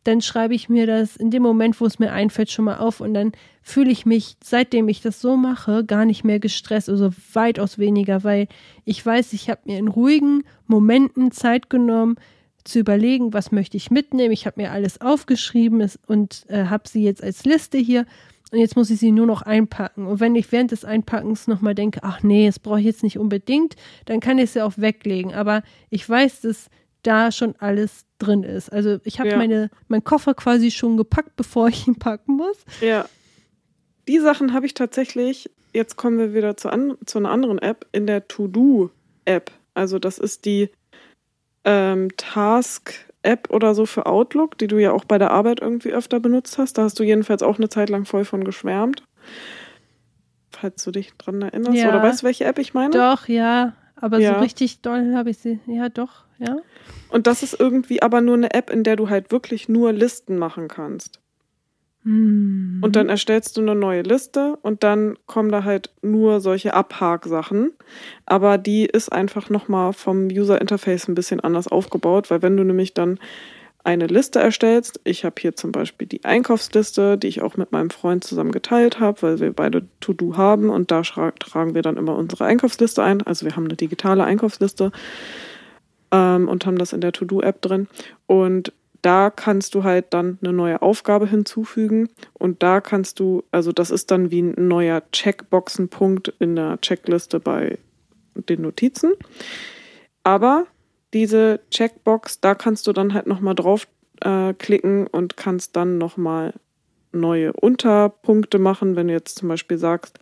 Dann schreibe ich mir das in dem Moment, wo es mir einfällt, schon mal auf und dann fühle ich mich, seitdem ich das so mache, gar nicht mehr gestresst, also weitaus weniger, weil ich weiß, ich habe mir in ruhigen Momenten Zeit genommen, zu überlegen, was möchte ich mitnehmen. Ich habe mir alles aufgeschrieben und äh, habe sie jetzt als Liste hier und jetzt muss ich sie nur noch einpacken. Und wenn ich während des Einpackens nochmal denke, ach nee, das brauche ich jetzt nicht unbedingt, dann kann ich sie auch weglegen. Aber ich weiß, dass da schon alles drin ist. Also ich habe ja. meine, meinen Koffer quasi schon gepackt, bevor ich ihn packen muss. Ja. Die Sachen habe ich tatsächlich, jetzt kommen wir wieder zu, an, zu einer anderen App, in der To-Do-App. Also das ist die ähm, Task App oder so für Outlook, die du ja auch bei der Arbeit irgendwie öfter benutzt hast. Da hast du jedenfalls auch eine Zeit lang voll von geschwärmt. Falls du dich dran erinnerst. Ja. Oder weißt du, welche App ich meine? Doch, ja. Aber ja. so richtig doll habe ich sie. Ja, doch, ja. Und das ist irgendwie aber nur eine App, in der du halt wirklich nur Listen machen kannst. Mhm. Und dann erstellst du eine neue Liste und dann kommen da halt nur solche Abhaksachen. Aber die ist einfach nochmal vom User Interface ein bisschen anders aufgebaut, weil wenn du nämlich dann eine Liste erstellst, ich habe hier zum Beispiel die Einkaufsliste, die ich auch mit meinem Freund zusammen geteilt habe, weil wir beide To-Do haben und da tragen wir dann immer unsere Einkaufsliste ein. Also wir haben eine digitale Einkaufsliste ähm, und haben das in der To-Do-App drin. Und da kannst du halt dann eine neue Aufgabe hinzufügen und da kannst du, also das ist dann wie ein neuer Checkboxenpunkt in der Checkliste bei den Notizen. Aber diese Checkbox, da kannst du dann halt nochmal drauf äh, und kannst dann nochmal neue Unterpunkte machen, wenn du jetzt zum Beispiel sagst,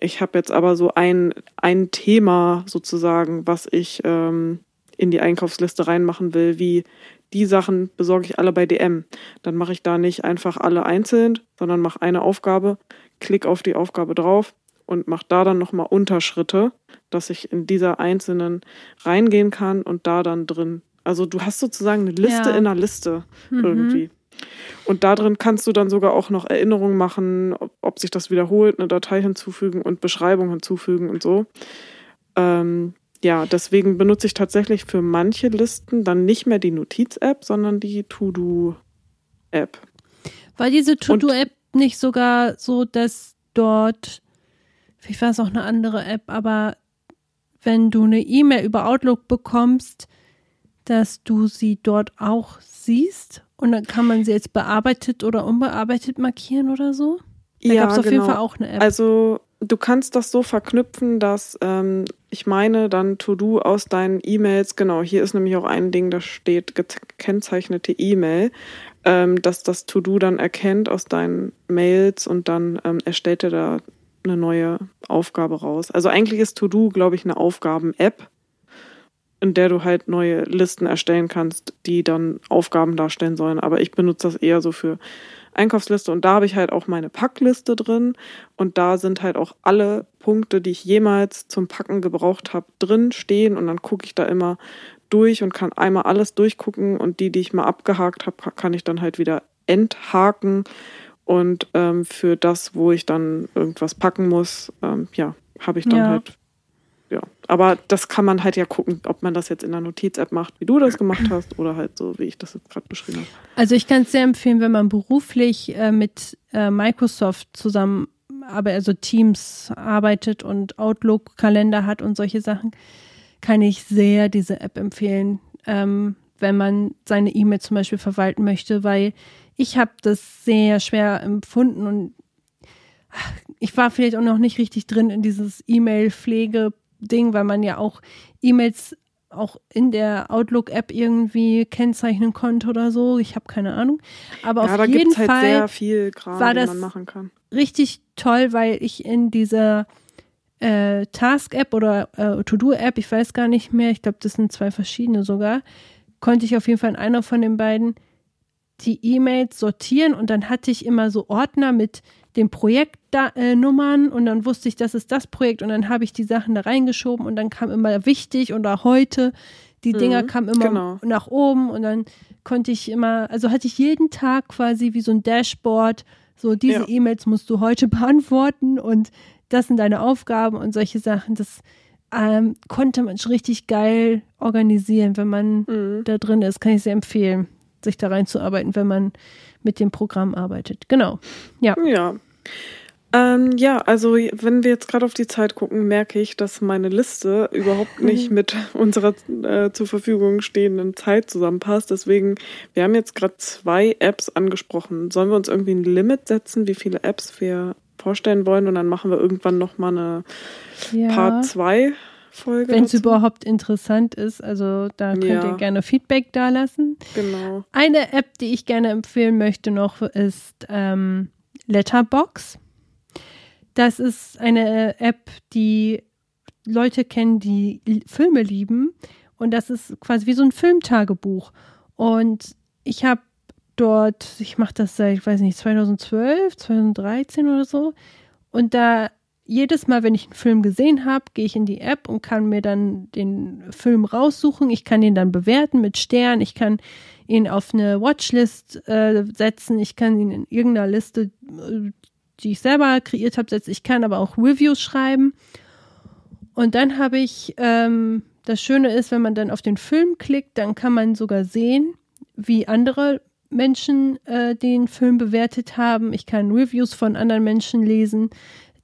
ich habe jetzt aber so ein, ein Thema sozusagen, was ich ähm, in die Einkaufsliste reinmachen will, wie die Sachen besorge ich alle bei DM. Dann mache ich da nicht einfach alle einzeln, sondern mache eine Aufgabe, klick auf die Aufgabe drauf und mache da dann nochmal Unterschritte, dass ich in dieser einzelnen reingehen kann und da dann drin. Also du hast sozusagen eine Liste ja. in einer Liste mhm. irgendwie. Und da drin kannst du dann sogar auch noch Erinnerungen machen, ob, ob, sich das wiederholt, eine Datei hinzufügen und Beschreibung hinzufügen und so. Ähm, ja, deswegen benutze ich tatsächlich für manche Listen dann nicht mehr die Notiz-App, sondern die To-Do-App. War diese To-Do-App nicht sogar so, dass dort, vielleicht war es auch eine andere App, aber wenn du eine E-Mail über Outlook bekommst, dass du sie dort auch siehst und dann kann man sie jetzt bearbeitet oder unbearbeitet markieren oder so? Da ja, gab es auf genau. jeden Fall auch eine App. Also du kannst das so verknüpfen, dass ähm, ich meine dann To-Do aus deinen E-Mails, genau, hier ist nämlich auch ein Ding, da steht gekennzeichnete E-Mail, ähm, dass das To-Do dann erkennt aus deinen Mails und dann ähm, erstellt er da eine neue Aufgabe raus. Also eigentlich ist To-Do, glaube ich, eine Aufgaben-App, in der du halt neue Listen erstellen kannst, die dann Aufgaben darstellen sollen. Aber ich benutze das eher so für Einkaufsliste und da habe ich halt auch meine Packliste drin und da sind halt auch alle Punkte, die ich jemals zum Packen gebraucht habe, drin stehen und dann gucke ich da immer durch und kann einmal alles durchgucken und die, die ich mal abgehakt habe, kann ich dann halt wieder enthaken und ähm, für das, wo ich dann irgendwas packen muss, ähm, ja, habe ich dann ja. halt ja, aber das kann man halt ja gucken, ob man das jetzt in der Notiz-App macht, wie du das gemacht hast, oder halt so, wie ich das jetzt gerade beschrieben habe. Also ich kann es sehr empfehlen, wenn man beruflich äh, mit äh, Microsoft zusammen, aber also Teams arbeitet und Outlook-Kalender hat und solche Sachen, kann ich sehr diese App empfehlen, ähm, wenn man seine E-Mail zum Beispiel verwalten möchte, weil ich habe das sehr schwer empfunden und ich war vielleicht auch noch nicht richtig drin in dieses E-Mail-Pflege Ding, weil man ja auch E-Mails auch in der Outlook-App irgendwie kennzeichnen konnte oder so. Ich habe keine Ahnung. Aber ja, auf jeden halt Fall sehr viel Kram, war das man machen kann. richtig toll, weil ich in dieser äh, Task-App oder äh, To-Do-App, ich weiß gar nicht mehr, ich glaube, das sind zwei verschiedene sogar, konnte ich auf jeden Fall in einer von den beiden die E-Mails sortieren und dann hatte ich immer so Ordner mit den Projektnummern und dann wusste ich, das ist das Projekt und dann habe ich die Sachen da reingeschoben und dann kam immer wichtig oder heute. Die Dinger mhm, kamen immer genau. nach oben und dann konnte ich immer, also hatte ich jeden Tag quasi wie so ein Dashboard So, diese Ja. E-Mails musst du heute beantworten und das sind deine Aufgaben und solche Sachen. Das ähm, konnte man schon richtig geil organisieren, wenn man Mhm. da drin ist. Kann ich sehr empfehlen, sich da reinzuarbeiten, wenn man mit dem Programm arbeitet. Genau. Ja. Ja. Ähm, ja, also wenn wir jetzt gerade auf die Zeit gucken, merke ich, dass meine Liste überhaupt nicht mit unserer äh, zur Verfügung stehenden Zeit zusammenpasst. Deswegen, wir haben jetzt gerade zwei Apps angesprochen. Sollen wir uns irgendwie ein Limit setzen, wie viele Apps wir vorstellen wollen? Und dann machen wir irgendwann nochmal eine ja. Part 2 Folge. Wenn es überhaupt interessant ist, also da könnt Ja. ihr gerne Feedback da lassen. Genau. Eine App, die ich gerne empfehlen möchte noch, ist ähm, Letterbox. Das ist eine App, die Leute kennen, die Filme lieben. Und das ist quasi wie so ein Filmtagebuch. Und ich habe dort, ich mache das seit, ich weiß nicht, 2012, 2013 oder so. Und da jedes Mal, wenn ich einen Film gesehen habe, gehe ich in die App und kann mir dann den Film raussuchen. Ich kann ihn dann bewerten mit Sternen. Ich kann ihn auf eine Watchlist äh, setzen. Ich kann ihn in irgendeiner Liste, äh, die ich selber kreiert habe, setzen. Ich kann aber auch Reviews schreiben. Und dann habe ich, ähm, das Schöne ist, wenn man dann auf den Film klickt, dann kann man sogar sehen, wie andere Menschen äh, den Film bewertet haben. Ich kann Reviews von anderen Menschen lesen,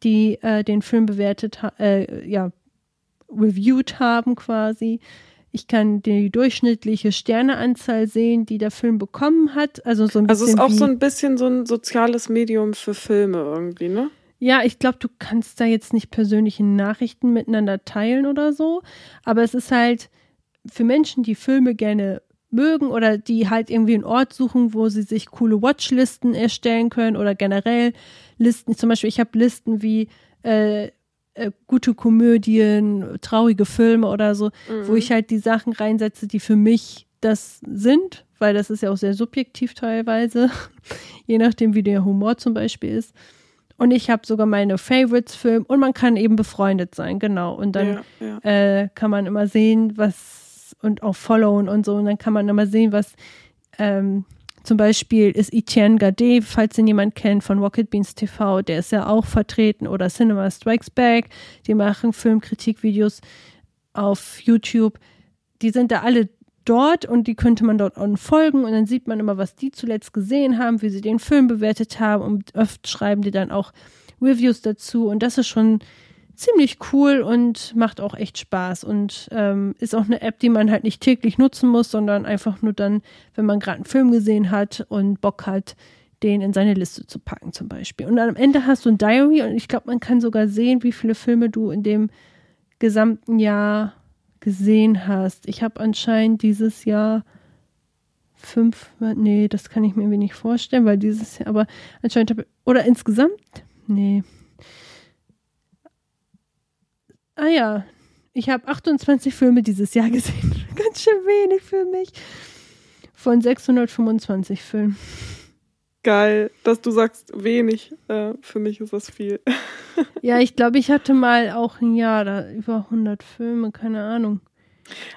die äh, den Film bewertet, äh, ja, reviewed haben quasi. Ich kann die durchschnittliche Sterneanzahl sehen, die der Film bekommen hat. Also so ein Also es bisschen ist auch so ein bisschen so ein soziales Medium für Filme irgendwie, ne? Ja, ich glaube, du kannst da jetzt nicht persönliche Nachrichten miteinander teilen oder so. Aber es ist halt für Menschen, die Filme gerne mögen oder die halt irgendwie einen Ort suchen, wo sie sich coole Watchlisten erstellen können oder generell Listen. Zum Beispiel, ich habe Listen wie äh, äh, gute Komödien, traurige Filme oder so, wo ich halt die Sachen reinsetze, die für mich das sind, weil das ist ja auch sehr subjektiv teilweise, je nachdem, wie der Humor zum Beispiel ist. Und ich habe sogar meine Favorites-Film und man kann eben befreundet sein, genau. Und dann ja, ja. äh, kann man immer sehen, was und auch followen und so. Und dann kann man immer sehen, was ähm, zum Beispiel ist Etienne Gade, falls ihn jemand kennt von Rocket Beans TV, der ist ja auch vertreten oder Cinema Strikes Back, die machen Filmkritikvideos auf YouTube. Die sind da alle dort und die könnte man dort auch folgen und dann sieht man immer, was die zuletzt gesehen haben, wie sie den Film bewertet haben und oft schreiben die dann auch Reviews dazu und das ist schon ziemlich cool und macht auch echt Spaß und ähm, ist auch eine App, die man halt nicht täglich nutzen muss, sondern einfach nur dann, wenn man gerade einen Film gesehen hat und Bock hat, den in seine Liste zu packen zum Beispiel. Und am Ende hast du ein Diary und ich glaube, man kann sogar sehen, wie viele Filme du in dem gesamten Jahr gesehen hast. Ich habe anscheinend dieses Jahr fünf, nee, das kann ich mir irgendwie nicht vorstellen, weil dieses Jahr, aber anscheinend habe oder insgesamt, nee. Ah ja, ich habe 28 Filme dieses Jahr gesehen. Ganz schön wenig für mich. Von 625 Filmen. Geil, dass du sagst wenig. Äh, für mich ist das viel. Ja, ich glaube, ich hatte mal auch ein Jahr da über 100 Filme, keine Ahnung.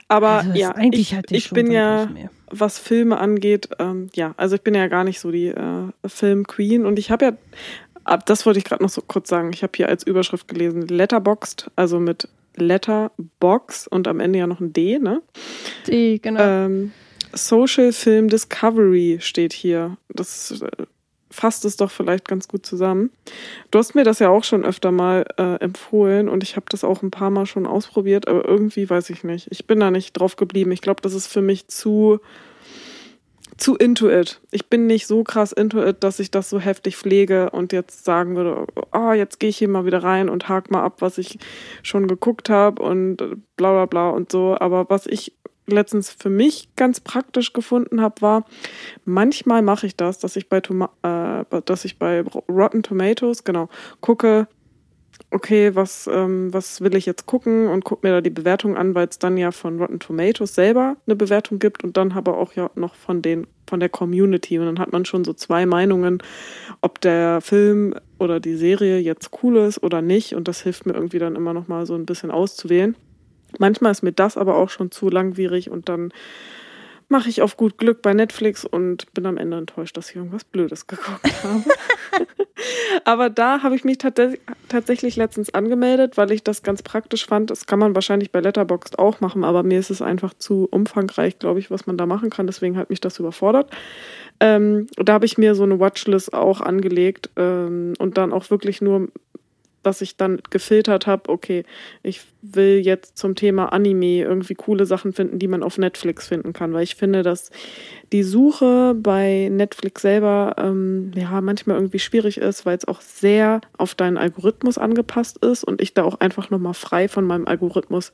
Aber Also ja, eigentlich ich, hatte ich ich schon bin ja, was Filme angeht, ähm, ja, also ich bin ja gar nicht so die äh, Film-Queen und ich habe ja, ab das wollte ich gerade noch so kurz sagen, ich habe hier als Überschrift gelesen, Letterboxd, also mit Letterbox und am Ende ja noch ein D, ne? Die, genau. Ähm, Social Film Discovery steht hier. Das äh, fasst es doch vielleicht ganz gut zusammen. Du hast mir das ja auch schon öfter mal äh, empfohlen und ich habe das auch ein paar Mal schon ausprobiert, aber irgendwie weiß ich nicht. Ich bin da nicht drauf geblieben. Ich glaube, das ist für mich zu zu into it. Ich bin nicht so krass into it, dass ich das so heftig pflege und jetzt sagen würde, oh, jetzt gehe ich hier mal wieder rein und hake mal ab, was ich schon geguckt habe und bla bla bla und so. Aber was ich letztens für mich ganz praktisch gefunden habe, war, manchmal mache ich das, dass ich bei Toma äh, dass ich bei Rotten Tomatoes, genau, gucke, okay, was, ähm, was will ich jetzt gucken und gucke mir da die Bewertung an, weil es dann ja von Rotten Tomatoes selber eine Bewertung gibt und dann aber auch ja noch von den von der Community und dann hat man schon so zwei Meinungen, ob der Film oder die Serie jetzt cool ist oder nicht und das hilft mir irgendwie dann immer noch mal so ein bisschen auszuwählen. Manchmal ist mir das aber auch schon zu langwierig und dann mache ich auf gut Glück bei Netflix und bin am Ende enttäuscht, dass ich irgendwas Blödes geguckt habe. Aber da habe ich mich tatsächlich letztens angemeldet, weil ich das ganz praktisch fand. Das kann man wahrscheinlich bei Letterboxd auch machen, aber mir ist es einfach zu umfangreich, glaube ich, was man da machen kann. Deswegen hat mich das überfordert. Ähm, da habe ich mir so eine Watchlist auch angelegt ähm, und dann auch wirklich nur dass ich dann gefiltert habe, okay, ich will jetzt zum Thema Anime irgendwie coole Sachen finden, die man auf Netflix finden kann, weil ich finde, dass die Suche bei Netflix selber ähm, ja manchmal irgendwie schwierig ist, weil es auch sehr auf deinen Algorithmus angepasst ist und ich da auch einfach nochmal frei von meinem Algorithmus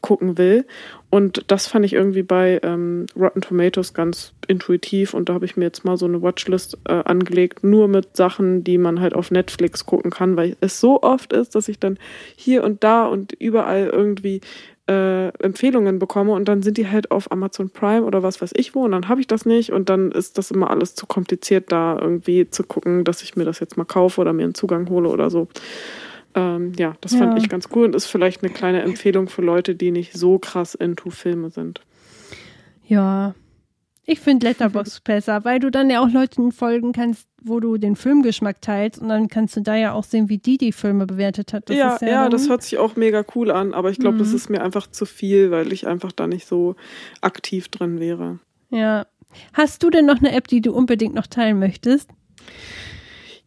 gucken will. Und das fand ich irgendwie bei ähm, Rotten Tomatoes ganz intuitiv. Und da habe ich mir jetzt mal so eine Watchlist äh, angelegt, nur mit Sachen, die man halt auf Netflix gucken kann, weil es so oft ist, dass ich dann hier und da und überall irgendwie äh, Empfehlungen bekomme und dann sind die halt auf Amazon Prime oder was weiß ich wo und dann habe ich das nicht und dann ist das immer alles zu kompliziert, da irgendwie zu gucken, dass ich mir das jetzt mal kaufe oder mir einen Zugang hole oder so. Ähm, ja, das ja. fand ich ganz cool und ist vielleicht eine kleine Empfehlung für Leute, die nicht so krass into Filme sind. Ja, ich finde Letterbox besser, weil du dann ja auch Leuten folgen kannst, wo du den Filmgeschmack teilst und dann kannst du da ja auch sehen, wie die die Filme bewertet hat. Das ja, ja, ja das hört sich auch mega cool an, aber ich glaube, mhm. das ist mir einfach zu viel, weil ich einfach da nicht so aktiv drin wäre. Ja. Hast du denn noch eine App, die du unbedingt noch teilen möchtest?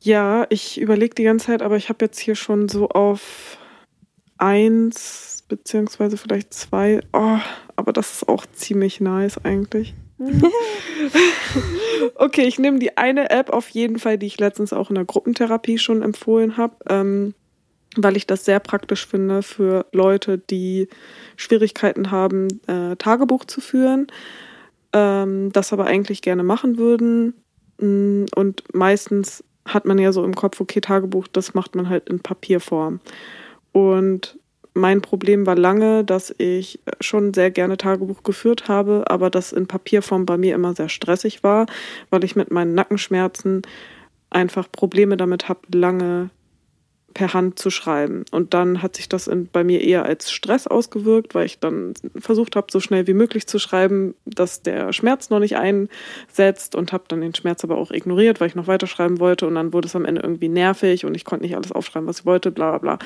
Ja, ich überlege die ganze Zeit, aber ich habe jetzt hier schon so auf eins beziehungsweise vielleicht zwei. Oh, aber das ist auch ziemlich nice eigentlich. okay, ich nehme die eine App auf jeden Fall, die ich letztens auch in der Gruppentherapie schon empfohlen habe, ähm, weil ich das sehr praktisch finde für Leute, die Schwierigkeiten haben, äh, Tagebuch zu führen, ähm, das aber eigentlich gerne machen würden mm, und meistens hat man ja so im Kopf, okay, Tagebuch, das macht man halt in Papierform. Und mein Problem war lange, dass ich schon sehr gerne Tagebuch geführt habe, aber das in Papierform bei mir immer sehr stressig war, weil ich mit meinen Nackenschmerzen einfach Probleme damit habe, lange per Hand zu schreiben. Und dann hat sich das in, bei mir eher als Stress ausgewirkt, weil ich dann versucht habe, so schnell wie möglich zu schreiben, dass der Schmerz noch nicht einsetzt und habe dann den Schmerz aber auch ignoriert, weil ich noch weiterschreiben wollte. Und dann wurde es am Ende irgendwie nervig und ich konnte nicht alles aufschreiben, was ich wollte, bla bla bla.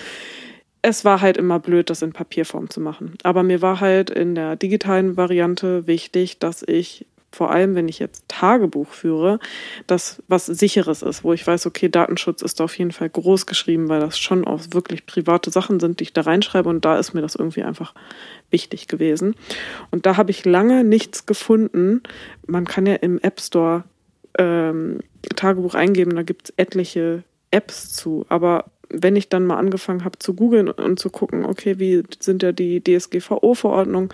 Es war halt immer blöd, das in Papierform zu machen. Aber mir war halt in der digitalen Variante wichtig, dass ich vor allem, wenn ich jetzt Tagebuch führe, das was sicheres ist, wo ich weiß, okay, Datenschutz ist auf jeden Fall groß geschrieben, weil das schon auch wirklich private Sachen sind, die ich da reinschreibe und da ist mir das irgendwie einfach wichtig gewesen. Und da habe ich lange nichts gefunden. Man kann ja im App Store ähm, Tagebuch eingeben, da gibt es etliche Apps zu, aber wenn ich dann mal angefangen habe zu googeln und zu gucken, okay, wie sind ja die DSGVO-Verordnungen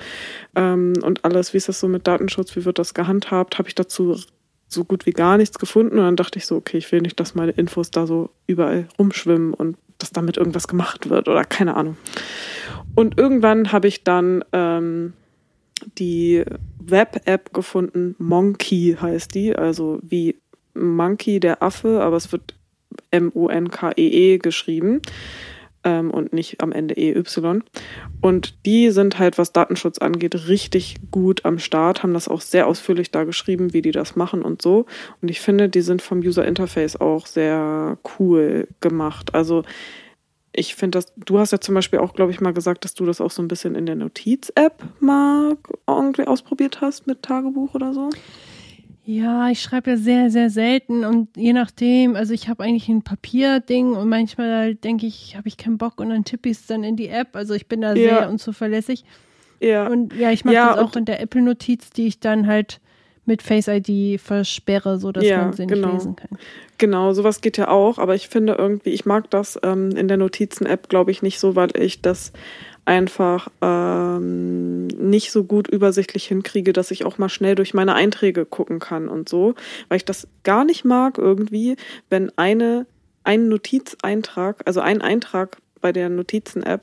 ähm, und alles, wie ist das so mit Datenschutz, wie wird das gehandhabt, habe ich dazu so gut wie gar nichts gefunden und dann dachte ich so, okay, ich will nicht, dass meine Infos da so überall rumschwimmen und dass damit irgendwas gemacht wird oder keine Ahnung. Und irgendwann habe ich dann ähm, die Web-App gefunden, Monkey heißt die, also wie Monkey der Affe, aber es wird M-O-N-K-E-E -E geschrieben ähm, und nicht am Ende EY. Und die sind halt, was Datenschutz angeht, richtig gut am Start, haben das auch sehr ausführlich da geschrieben, wie die das machen und so. Und ich finde, die sind vom User Interface auch sehr cool gemacht. Also ich finde das, du hast ja zum Beispiel auch, glaube ich, mal gesagt, dass du das auch so ein bisschen in der Notiz-App mal irgendwie ausprobiert hast mit Tagebuch oder so. Ja, ich schreibe ja sehr, sehr selten und je nachdem, also ich habe eigentlich ein Papierding und manchmal denke ich, habe ich keinen Bock und dann tippe ich es dann in die App. Also ich bin da ja. sehr unzuverlässig. Ja. Und ja, ich mache ja, das auch in der Apple-Notiz, die ich dann halt mit Face ID versperre, sodass ja, man sie nicht genau. lesen kann. Genau, sowas geht ja auch, aber ich finde irgendwie, ich mag das ähm, in der Notizen-App, glaube ich, nicht so, weil ich das einfach ähm, nicht so gut übersichtlich hinkriege, dass ich auch mal schnell durch meine Einträge gucken kann und so, weil ich das gar nicht mag irgendwie, wenn eine ein Notizeintrag, also ein Eintrag bei der Notizen-App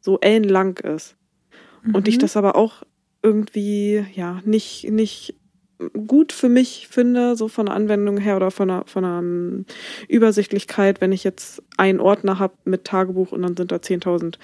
so ellenlang ist mhm. und ich mhm. das aber auch irgendwie ja nicht nicht gut für mich finde, so von der Anwendung her oder von der, von der um, Übersichtlichkeit, wenn ich jetzt einen Ordner habe mit Tagebuch und dann sind da 10.000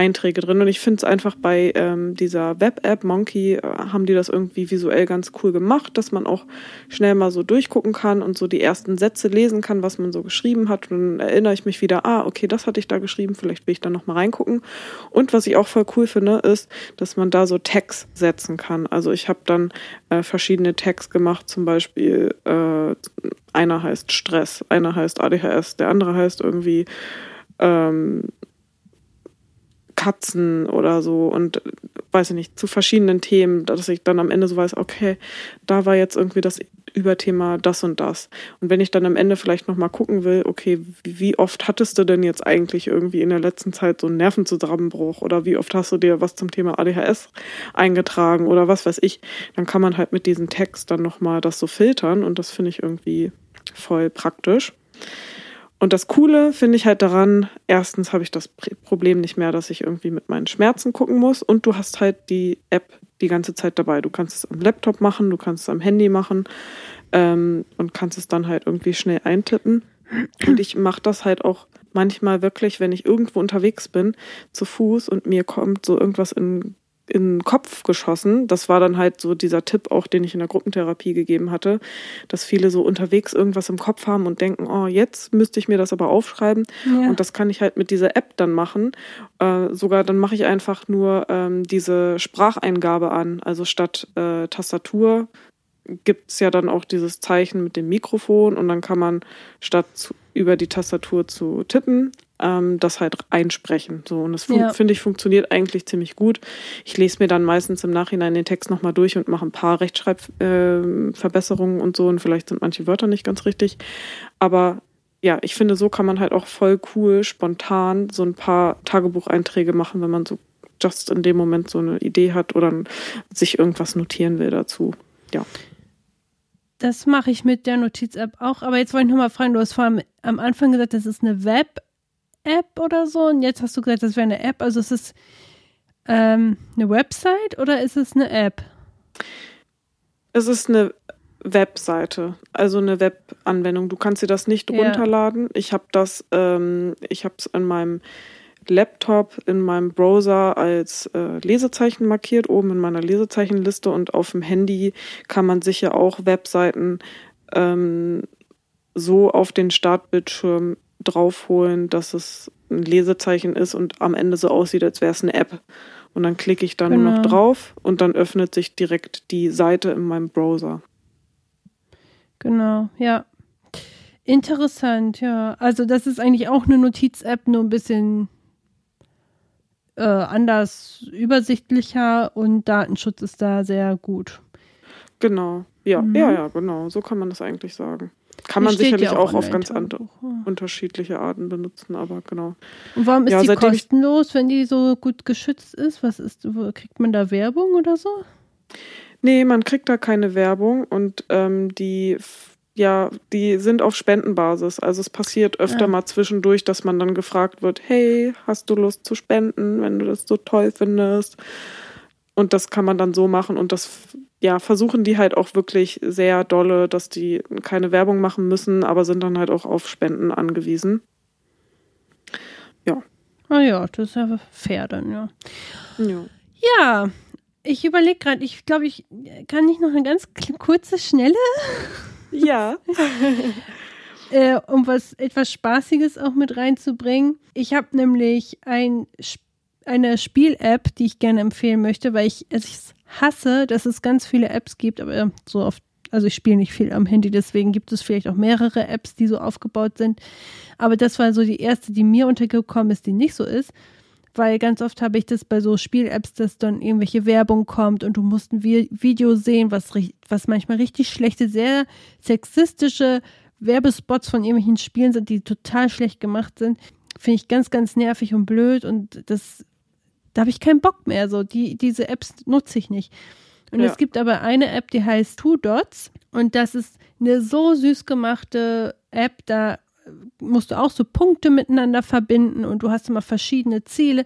Einträge drin. Und ich finde es einfach bei ähm, dieser Web-App Monkey äh, haben die das irgendwie visuell ganz cool gemacht, dass man auch schnell mal so durchgucken kann und so die ersten Sätze lesen kann, was man so geschrieben hat. Und dann erinnere ich mich wieder, ah, okay, das hatte ich da geschrieben, vielleicht will ich da nochmal reingucken. Und was ich auch voll cool finde, ist, dass man da so Tags setzen kann. Also ich habe dann äh, verschiedene Tags gemacht, zum Beispiel äh, einer heißt Stress, einer heißt ADHS, der andere heißt irgendwie ähm, Katzen oder so und weiß ich nicht, zu verschiedenen Themen, dass ich dann am Ende so weiß, okay, da war jetzt irgendwie das Überthema das und das. Und wenn ich dann am Ende vielleicht nochmal gucken will, okay, wie oft hattest du denn jetzt eigentlich irgendwie in der letzten Zeit so einen Nervenzusammenbruch oder wie oft hast du dir was zum Thema ADHS eingetragen oder was weiß ich, dann kann man halt mit diesem Text dann nochmal das so filtern und das finde ich irgendwie voll praktisch. Und das Coole finde ich halt daran, erstens habe ich das Problem nicht mehr, dass ich irgendwie mit meinen Schmerzen gucken muss und du hast halt die App die ganze Zeit dabei. Du kannst es am Laptop machen, du kannst es am Handy machen ähm, und kannst es dann halt irgendwie schnell eintippen. Und ich mache das halt auch manchmal wirklich, wenn ich irgendwo unterwegs bin, zu Fuß und mir kommt so irgendwas in in den Kopf geschossen. Das war dann halt so dieser Tipp auch, den ich in der Gruppentherapie gegeben hatte, dass viele so unterwegs irgendwas im Kopf haben und denken, oh, jetzt müsste ich mir das aber aufschreiben. Ja. Und das kann ich halt mit dieser App dann machen. Äh, sogar dann mache ich einfach nur ähm, diese Spracheingabe an. Also statt äh, Tastatur gibt es ja dann auch dieses Zeichen mit dem Mikrofon und dann kann man statt zu, über die Tastatur zu tippen, ähm, das halt einsprechen. So, und das ja. finde ich funktioniert eigentlich ziemlich gut. Ich lese mir dann meistens im Nachhinein den Text nochmal durch und mache ein paar Rechtschreibverbesserungen äh, und so. Und vielleicht sind manche Wörter nicht ganz richtig. Aber ja, ich finde, so kann man halt auch voll cool, spontan so ein paar Tagebucheinträge machen, wenn man so just in dem Moment so eine Idee hat oder sich irgendwas notieren will dazu. Ja. Das mache ich mit der Notiz-App auch. Aber jetzt wollte ich nochmal fragen, du hast vor allem am Anfang gesagt, das ist eine Web App oder so und jetzt hast du gesagt, das wäre eine App. Also ist es ähm, eine Website oder ist es eine App? Es ist eine Webseite, also eine Webanwendung. Du kannst dir das nicht ja. runterladen. Ich habe das, ähm, ich habe es in meinem Laptop in meinem Browser als äh, Lesezeichen markiert, oben in meiner Lesezeichenliste und auf dem Handy kann man sich ja auch Webseiten ähm, so auf den Startbildschirm draufholen, dass es ein Lesezeichen ist und am Ende so aussieht, als wäre es eine App. Und dann klicke ich dann genau. nur noch drauf und dann öffnet sich direkt die Seite in meinem Browser. Genau, ja. Interessant, ja. Also das ist eigentlich auch eine Notiz-App, nur ein bisschen äh, anders übersichtlicher und Datenschutz ist da sehr gut. Genau, ja, mhm. ja, ja, genau. So kann man das eigentlich sagen. Kann man sicherlich ja auch, auch auf ganz andere, unterschiedliche Arten benutzen, aber genau. Und warum ist ja, die kostenlos, wenn die so gut geschützt ist? Was ist, kriegt man da Werbung oder so? Nee, man kriegt da keine Werbung und ähm, die ja, die sind auf Spendenbasis. Also es passiert öfter ja. mal zwischendurch, dass man dann gefragt wird, hey, hast du Lust zu spenden, wenn du das so toll findest? Und das kann man dann so machen und das ja, versuchen die halt auch wirklich sehr dolle, dass die keine Werbung machen müssen, aber sind dann halt auch auf Spenden angewiesen. Ja. Ah ja, das ist ja fair dann, ja. Ja, ja ich überlege gerade, ich glaube, ich kann nicht noch eine ganz kurze, schnelle. Ja. äh, um was etwas Spaßiges auch mit reinzubringen. Ich habe nämlich ein, eine Spiel-App, die ich gerne empfehlen möchte, weil ich es hasse, dass es ganz viele Apps gibt, aber so oft, also ich spiele nicht viel am Handy, deswegen gibt es vielleicht auch mehrere Apps, die so aufgebaut sind. Aber das war so die erste, die mir untergekommen ist, die nicht so ist. Weil ganz oft habe ich das bei so Spiel-Apps, dass dann irgendwelche Werbung kommt und du musst ein Video sehen, was, was manchmal richtig schlechte, sehr sexistische Werbespots von irgendwelchen Spielen sind, die total schlecht gemacht sind. Finde ich ganz, ganz nervig und blöd und das da habe ich keinen Bock mehr. So, die, diese Apps nutze ich nicht. Und ja. es gibt aber eine App, die heißt Two Dots. Und das ist eine so süß gemachte App. Da musst du auch so Punkte miteinander verbinden und du hast immer verschiedene Ziele.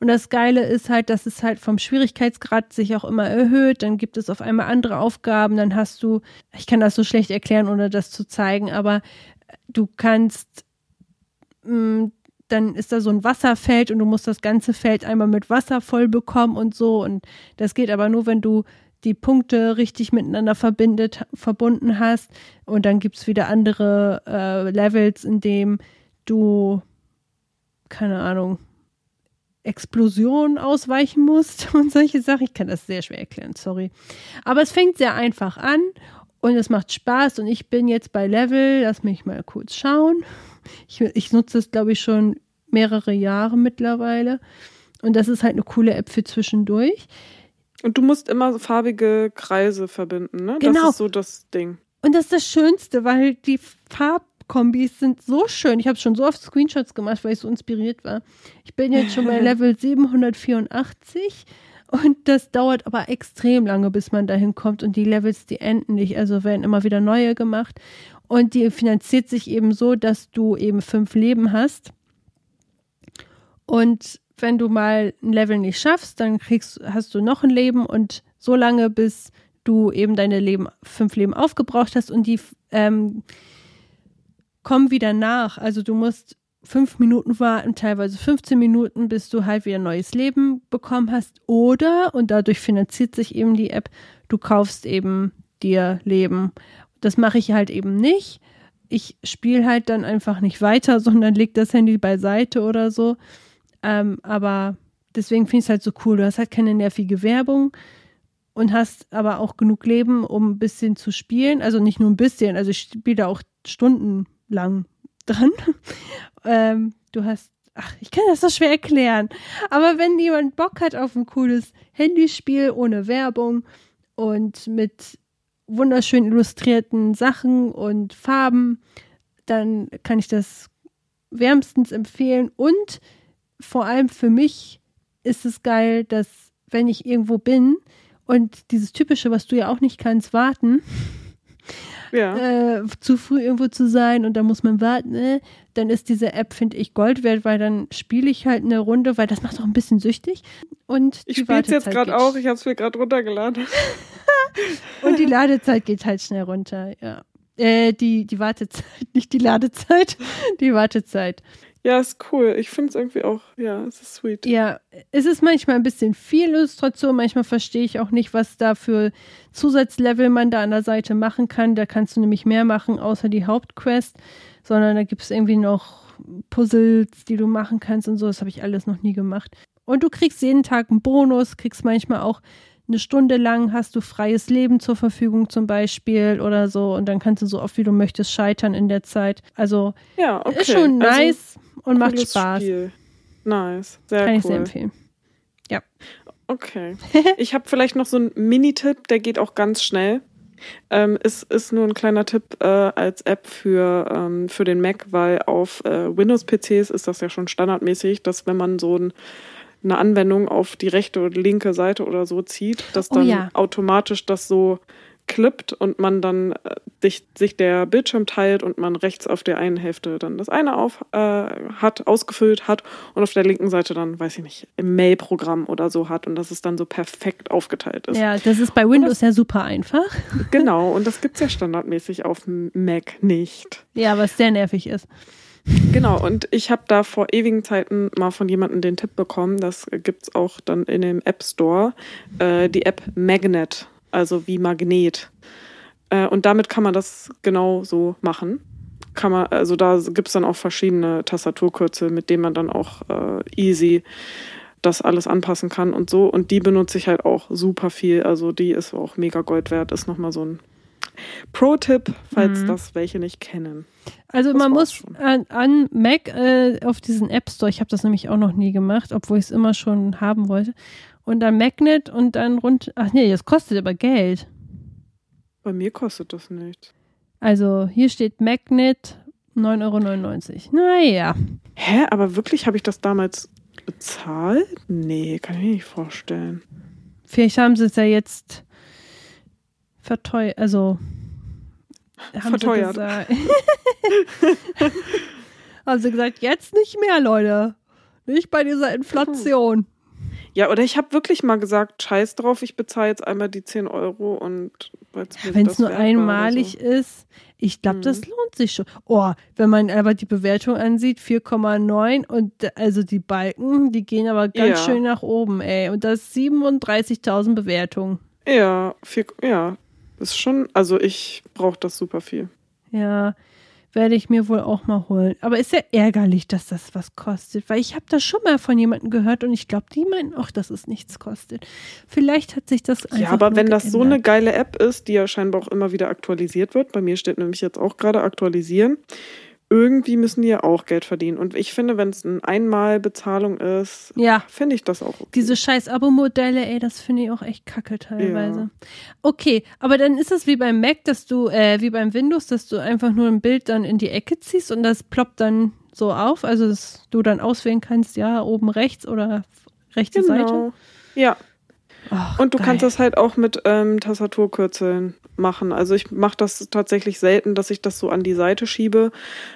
Und das Geile ist halt, dass es halt vom Schwierigkeitsgrad sich auch immer erhöht. Dann gibt es auf einmal andere Aufgaben. Dann hast du, ich kann das so schlecht erklären, ohne das zu zeigen, aber du kannst mh, mm, dann ist da so ein Wasserfeld und du musst das ganze Feld einmal mit Wasser voll bekommen und so. Und das geht aber nur, wenn du die Punkte richtig miteinander verbindet, verbunden hast. Und dann gibt es wieder andere äh, Levels, in dem du, keine Ahnung, Explosionen ausweichen musst und solche Sachen. Ich kann das sehr schwer erklären, sorry. Aber es fängt sehr einfach an und es macht Spaß und ich bin jetzt bei Level, lass mich mal kurz schauen. Ich, ich nutze es, glaube ich, schon mehrere Jahre mittlerweile. Und das ist halt eine coole App für zwischendurch. Und du musst immer so farbige Kreise verbinden, ne? Genau. Das ist so das Ding. Und das ist das Schönste, weil die Farbkombis sind so schön. Ich habe schon so oft Screenshots gemacht, weil ich so inspiriert war. Ich bin jetzt schon bei Level 784 und das dauert aber extrem lange, bis man dahin kommt. Und die Levels, die enden nicht. Also werden immer wieder neue gemacht. Und die finanziert sich eben so, dass du eben fünf Leben hast. Und wenn du mal ein Level nicht schaffst, dann kriegst, hast du noch ein Leben und so lange, bis du eben deine Leben, fünf Leben aufgebraucht hast und die ähm, kommen wieder nach. Also du musst fünf Minuten warten, teilweise 15 Minuten, bis du halt wieder neues Leben bekommen hast. Oder, und dadurch finanziert sich eben die App, du kaufst eben dir Leben. Das mache ich halt eben nicht. Ich spiele halt dann einfach nicht weiter, sondern leg das Handy beiseite oder so. Ähm, aber deswegen finde ich es halt so cool. Du hast halt keine nervige Werbung und hast aber auch genug Leben, um ein bisschen zu spielen. Also nicht nur ein bisschen, also ich spiele da auch stundenlang dran. ähm, du hast, ach, ich kann das so schwer erklären. Aber wenn jemand Bock hat auf ein cooles Handyspiel ohne Werbung und mit wunderschön illustrierten Sachen und Farben, dann kann ich das wärmstens empfehlen. Und vor allem für mich ist es geil, dass wenn ich irgendwo bin und dieses typische, was du ja auch nicht kannst, warten, ja. äh, zu früh irgendwo zu sein und da muss man warten, äh, dann ist diese App, finde ich, Gold wert, weil dann spiele ich halt eine Runde, weil das macht auch ein bisschen süchtig. Und ich spiele es jetzt gerade auch, ich habe es mir gerade runtergeladen. und die Ladezeit geht halt schnell runter, ja. Äh, die, die Wartezeit, nicht die Ladezeit, die Wartezeit. Ja, ist cool. Ich finde es irgendwie auch, ja, es ist sweet. Ja, es ist manchmal ein bisschen viel Illustration. Manchmal verstehe ich auch nicht, was da für Zusatzlevel man da an der Seite machen kann. Da kannst du nämlich mehr machen, außer die Hauptquest, sondern da gibt es irgendwie noch Puzzles, die du machen kannst und so. Das habe ich alles noch nie gemacht. Und du kriegst jeden Tag einen Bonus, kriegst manchmal auch eine Stunde lang hast du freies Leben zur Verfügung zum Beispiel oder so und dann kannst du so oft wie du möchtest scheitern in der Zeit. Also ja, okay. ist schon Also, nice und macht Spaß. Spiel. Nice, sehr Kann cool. ich sehr empfehlen. Ja. Okay. Ich habe vielleicht noch so einen Mini-Tipp, der geht auch ganz schnell. Ähm, ist, ist nur ein kleiner Tipp äh, als App für, ähm, für den Mac, weil auf äh, Windows-PCs ist das ja schon standardmäßig, dass wenn man so ein, eine Anwendung auf die rechte oder linke Seite oder so zieht, dass Oh dann ja. automatisch das so klippt und man dann äh, sich, sich der Bildschirm teilt und man rechts auf der einen Hälfte dann das eine auf äh, hat, ausgefüllt hat und auf der linken Seite dann, weiß ich nicht, im Mail-Programm oder so hat und dass es dann so perfekt aufgeteilt ist. Ja, das ist bei Windows ja super einfach. Genau, und das gibt's ja standardmäßig auf Mac nicht. Ja, was sehr nervig ist. Genau, und ich habe da vor ewigen Zeiten mal von jemandem den Tipp bekommen, das gibt's auch dann in dem App Store, äh, die App Magnet, also wie Magnet. Äh, und damit kann man das genau so machen. Kann man, also da gibt's dann auch verschiedene Tastaturkürzel, mit denen man dann auch äh, easy das alles anpassen kann und so. Und die benutze ich halt auch super viel. Also die ist auch mega Gold wert. Ist nochmal so ein Pro-Tipp, falls Mhm. das welche nicht kennen. Also Das man muss an, an Mac äh, auf diesen App Store, ich habe das nämlich auch noch nie gemacht, obwohl ich es immer schon haben wollte. Und dann Magnet und dann rund. Ach nee, das kostet aber Geld. Bei mir kostet das nichts. Also hier steht Magnet 9,99 Euro. Naja. Hä, aber wirklich habe ich das damals bezahlt? Nee, kann ich mir nicht vorstellen. Vielleicht haben sie es ja jetzt verteuert, also haben Verteuert. Sie gesagt, haben sie gesagt, jetzt nicht mehr, Leute. Nicht bei dieser Inflation. Ja, oder ich habe wirklich mal gesagt, scheiß drauf, ich bezahle jetzt einmal die 10 Euro und Wenn es nur einmalig so. ist. Ich glaube, das lohnt sich schon. Oh, wenn man aber die Bewertung ansieht, 4,9 und also die Balken, die gehen aber ganz Ja. schön nach oben, ey. Und das 37.000 Bewertungen. Ja, vier, ja, ist schon, also ich brauche das super viel. Ja, werde ich mir wohl auch mal holen. Aber ist ja ärgerlich, dass das was kostet, weil ich habe das schon mal von jemandem gehört und ich glaube, die meinen auch, dass es nichts kostet. Vielleicht hat sich das einfach Ja, aber wenn das so eine geile App ist, die ja scheinbar auch immer wieder aktualisiert wird, bei mir steht nämlich jetzt auch gerade aktualisieren, irgendwie müssen die ja auch Geld verdienen. Und ich finde, wenn es eine Einmalbezahlung ist, Ja, finde ich das auch okay. diese scheiß Abo-Modelle, ey, das finde ich auch echt kacke teilweise. Okay, aber dann ist es wie beim Mac, dass du, äh, wie beim Windows, dass du einfach nur ein Bild dann in die Ecke ziehst und das ploppt dann so auf, also dass du dann auswählen kannst, ja, oben rechts oder rechte Seite. Genau. Ja, Und du geil. kannst das halt auch mit ähm, Tastaturkürzeln machen. Also ich mache das tatsächlich selten, dass ich das so an die Seite schiebe,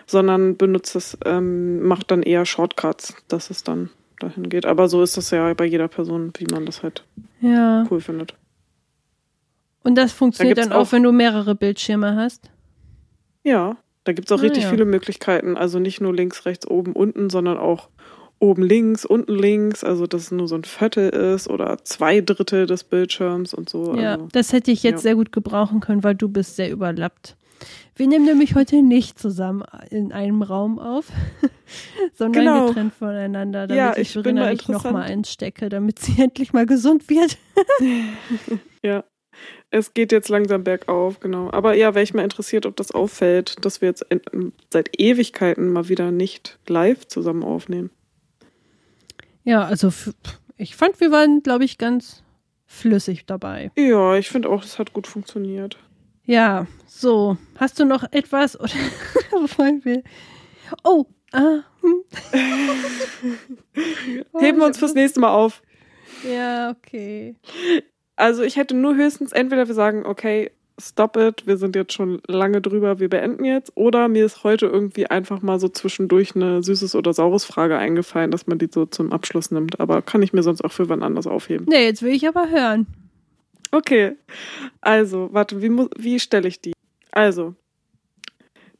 sondern benutze es, ähm, mache dann eher Shortcuts, dass es dann dahin geht. Aber so ist das ja bei jeder Person, wie man das halt Ja. cool findet. Und das funktioniert gibt's dann auch, auch- wenn du mehrere Bildschirme hast. Ja, da gibt es auch Ah, richtig ja. viele Möglichkeiten. Also nicht nur links, rechts, oben, unten, sondern auch oben links, unten links. Also dass es nur so ein Viertel ist oder zwei Drittel des Bildschirms und so. Ja, Also, das hätte ich jetzt ja. sehr gut gebrauchen können, weil du bist sehr überlappt. Wir nehmen nämlich heute nicht zusammen in einem Raum auf, sondern Genau. getrennt voneinander, damit Ja, ich ich Verena nicht nochmal einstecke, damit sie endlich mal gesund wird. ja. Es geht jetzt langsam bergauf, genau. Aber ja, wäre ich mal interessiert, ob das auffällt, dass wir jetzt seit Ewigkeiten mal wieder nicht live zusammen aufnehmen. Ja, also ich fand, wir waren, glaube ich, ganz flüssig dabei. Ja, ich finde auch, es hat gut funktioniert. Ja, so. Hast du noch etwas? Oder wollen wir. Oh, ah. Hm. Heben wir uns fürs nächste Mal auf. Ja, okay. Also ich hätte nur höchstens entweder wir sagen, okay, stop it, wir sind jetzt schon lange drüber, wir beenden jetzt, oder mir ist heute irgendwie einfach mal so zwischendurch eine süßes oder saures Frage eingefallen, dass man die so zum Abschluss nimmt. Aber kann ich mir sonst auch für wann anders aufheben. Nee, jetzt will ich aber hören. Okay, also, warte, wie, wie stelle ich die? Also,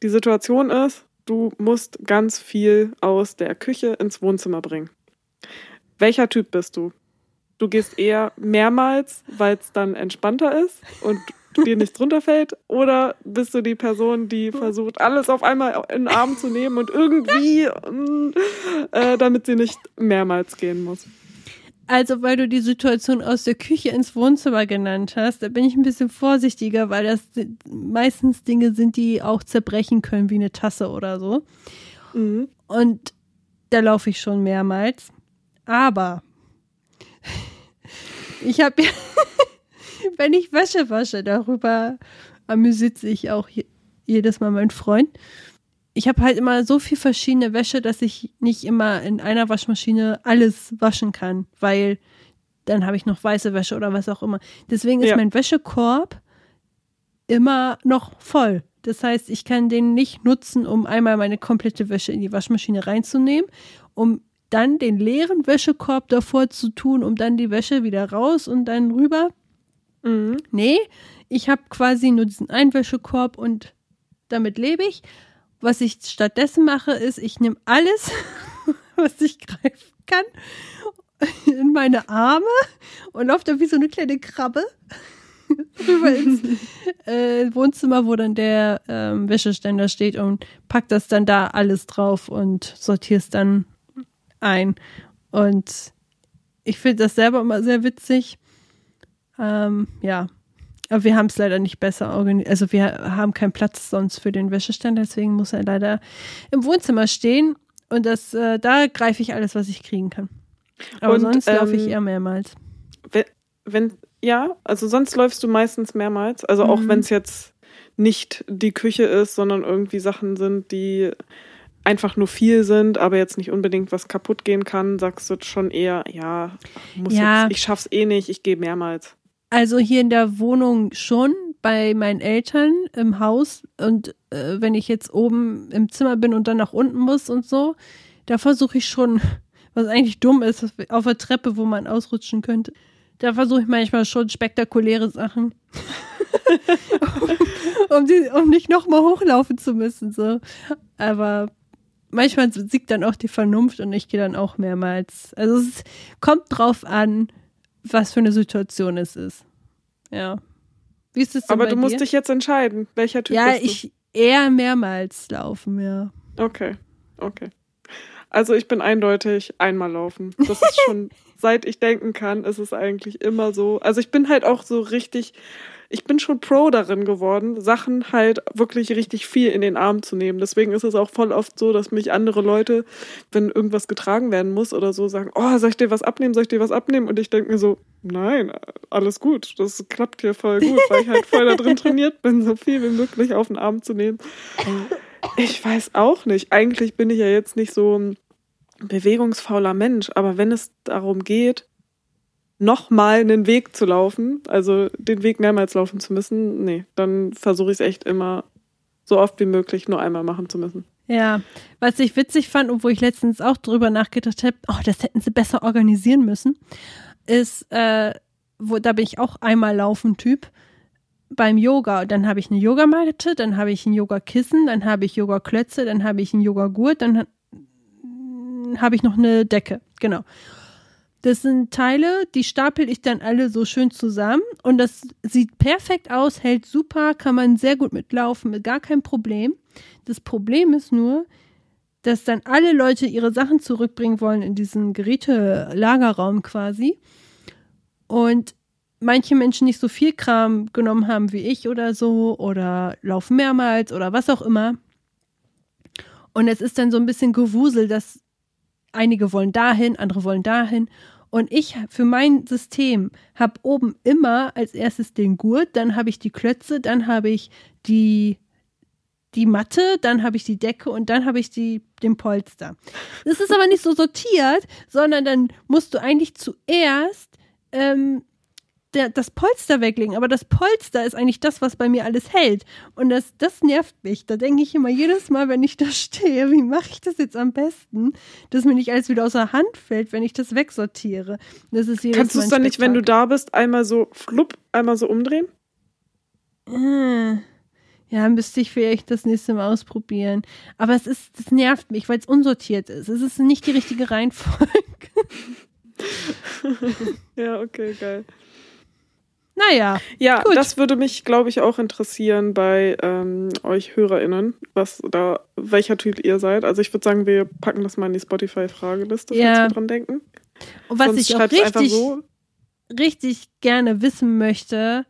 die Situation ist, du musst ganz viel aus der Küche ins Wohnzimmer bringen. Welcher Typ bist du? Du gehst eher mehrmals, weil es dann entspannter ist und dir nichts runterfällt? Oder bist du die Person, die versucht, alles auf einmal in den Arm zu nehmen und irgendwie, mm, äh, damit sie nicht mehrmals gehen muss? Also, weil du die Situation aus der Küche ins Wohnzimmer genannt hast, da bin ich ein bisschen vorsichtiger, weil das meistens Dinge sind, die auch zerbrechen können, wie eine Tasse oder so. Mhm. Und da laufe ich schon mehrmals. Aber ich habe ja, wenn ich Wäsche wasche, darüber amüsiert sich auch je, jedes Mal mein Freund. Ich habe halt immer so viel verschiedene Wäsche, dass ich nicht immer in einer Waschmaschine alles waschen kann, weil dann habe ich noch weiße Wäsche oder was auch immer. Deswegen ist Ja. mein Wäschekorb immer noch voll. Das heißt, ich kann den nicht nutzen, um einmal meine komplette Wäsche in die Waschmaschine reinzunehmen, um dann den leeren Wäschekorb davor zu tun, um dann die Wäsche wieder raus und dann rüber. Mhm. Nee, ich habe quasi nur diesen Einwäschekorb und damit lebe ich. Was ich stattdessen mache, ist, ich nehme alles, was ich greifen kann, in meine Arme und laufe da wie so eine kleine Krabbe rüber ins äh, Wohnzimmer, wo dann der ähm, Wäscheständer steht und pack das dann da alles drauf und sortiere es dann ein. Und ich finde das selber immer sehr witzig. Ähm, ja. Aber wir haben es leider nicht besser organisiert. Also wir haben keinen Platz sonst für den Wäscheständer, deswegen muss er leider im Wohnzimmer stehen. Und das, äh, da greife ich alles, was ich kriegen kann. Aber Und, sonst laufe ich ähm, eher mehrmals. Wenn, wenn, ja, also sonst läufst du meistens mehrmals. Also auch Mhm. wenn es jetzt nicht die Küche ist, sondern irgendwie Sachen sind, die einfach nur viel sind, aber jetzt nicht unbedingt was kaputt gehen kann, sagst du schon eher, ja, muss Ja. Jetzt, ich schaff's eh nicht, ich gehe mehrmals. Also hier in der Wohnung schon, bei meinen Eltern im Haus. Und äh, wenn ich jetzt oben im Zimmer bin und dann nach unten muss und so, da versuche ich schon, was eigentlich dumm ist, auf der Treppe, wo man ausrutschen könnte. Da versuche ich manchmal schon spektakuläre Sachen. um, die, um nicht nochmal hochlaufen zu müssen. So. Aber manchmal siegt dann auch die Vernunft und ich gehe dann auch mehrmals. Also es kommt drauf an, was für eine Situation es ist. Ja. Wie ist es denn Aber du musst dir? dich jetzt entscheiden, welcher Typ Ja, bist du? ich eher mehrmals laufen, ja. Okay, okay. Also ich bin eindeutig einmal laufen. Das ist schon, seit ich denken kann, ist es eigentlich immer so. Also ich bin halt auch so richtig, ich bin schon Pro darin geworden, Sachen halt wirklich richtig viel in den Arm zu nehmen. Deswegen ist es auch voll oft so, dass mich andere Leute, wenn irgendwas getragen werden muss oder so, sagen, oh, soll ich dir was abnehmen, soll ich dir was abnehmen? Und ich denke mir so, nein, alles gut, das klappt hier voll gut, weil ich halt voll da drin trainiert bin, so viel wie möglich auf den Arm zu nehmen. Ich weiß auch nicht. Eigentlich bin ich ja jetzt nicht so ein bewegungsfauler Mensch, aber wenn es darum geht, nochmal einen Weg zu laufen, also den Weg mehrmals laufen zu müssen, nee, dann versuche ich es echt immer so oft wie möglich nur einmal machen zu müssen. Ja, was ich witzig fand und wo ich letztens auch drüber nachgedacht habe, oh, das hätten sie besser organisieren müssen, ist, äh, wo, da bin ich auch einmal laufen Typ beim Yoga. Dann habe ich eine Yogamatte, dann habe ich ein Yogakissen, dann habe ich Yogaklötze, dann habe ich einen Yogagurt, dann ha- habe ich noch eine Decke. Genau. Das sind Teile, die stapel ich dann alle so schön zusammen und das sieht perfekt aus, hält super, kann man sehr gut mitlaufen, mit gar kein Problem. Das Problem ist nur, dass dann alle Leute ihre Sachen zurückbringen wollen in diesen Gerätelagerraum quasi. Und manche Menschen nicht so viel Kram genommen haben wie ich oder so oder laufen mehrmals oder was auch immer. Und es ist dann so ein bisschen Gewusel, dass einige wollen dahin, andere wollen dahin. Und ich für mein System habe oben immer als erstes den Gurt, dann habe ich die Klötze, dann habe ich die, die Matte, dann habe ich die Decke und dann habe ich die, den Polster. Das ist aber nicht so sortiert, sondern dann musst du eigentlich zuerst ähm, der, das Polster weglegen. Aber das Polster ist eigentlich das, was bei mir alles hält. Und das, das nervt mich. Da denke ich immer jedes Mal, wenn ich da stehe, wie mache ich das jetzt am besten, dass mir nicht alles wieder aus der Hand fällt, wenn ich das wegsortiere. Das ist jedes Kannst du es dann nicht, wenn du da bist, einmal so flupp, einmal so umdrehen? Äh. Ja, müsste ich vielleicht das nächste Mal ausprobieren. Aber es ist, das nervt mich, weil es unsortiert ist. Es ist nicht die richtige Reihenfolge. Ja, okay, geil. Naja, Ja, Gut. das würde mich, glaube ich, auch interessieren bei ähm, euch HörerInnen, was da, welcher Typ ihr seid. Also ich würde sagen, wir packen das mal in die Spotify-Frageliste, falls Ja. wir dran denken. und was Sonst ich auch richtig, so. richtig gerne wissen möchte,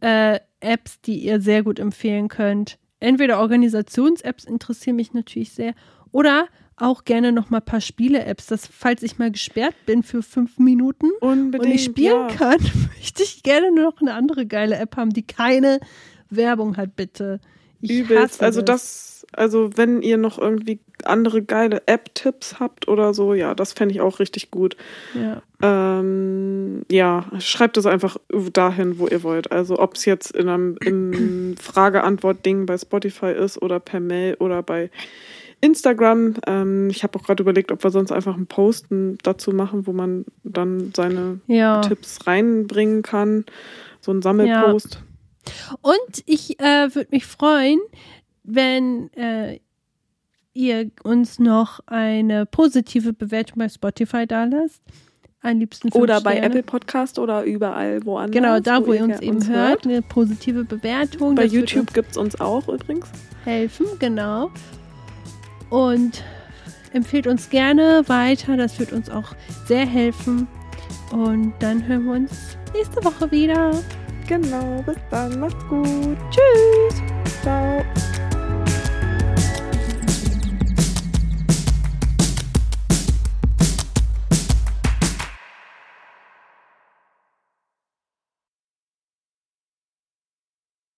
äh, Apps, die ihr sehr gut empfehlen könnt. Entweder Organisations-Apps interessieren mich natürlich sehr oder auch gerne noch mal ein paar Spiele-Apps, dass falls ich mal gesperrt bin für fünf Minuten Unbedingt. und ich spielen ja. kann, möchte ich gerne noch eine andere geile App haben, die keine Werbung hat, bitte. Ich Übelst. Also das, also wenn ihr noch irgendwie andere geile App-Tipps habt oder so, ja, das fände ich auch richtig gut. Ja. Ähm, ja, schreibt es einfach dahin, wo ihr wollt. Also ob es jetzt in einem Frage-Antwort-Ding bei Spotify ist oder per Mail oder bei Instagram. Ähm, ich habe auch gerade überlegt, ob wir sonst einfach einen Posten dazu machen, wo man dann seine ja. Tipps reinbringen kann. So ein Sammelpost. Und ich äh, würde mich freuen, wenn äh, ihr uns noch eine positive Bewertung bei Spotify da lasst. Am liebsten fünf Oder bei Sterne. Apple Podcast oder überall woanders. Genau, da, wo, ihr uns eben hört. Eine positive Bewertung. Bei das YouTube gibt es uns auch übrigens. uns helfen, genau. Und empfehlt uns gerne weiter. Das wird uns auch sehr helfen. Und dann hören wir uns nächste Woche wieder. Genau, bis dann. Macht's gut. Tschüss. Ciao.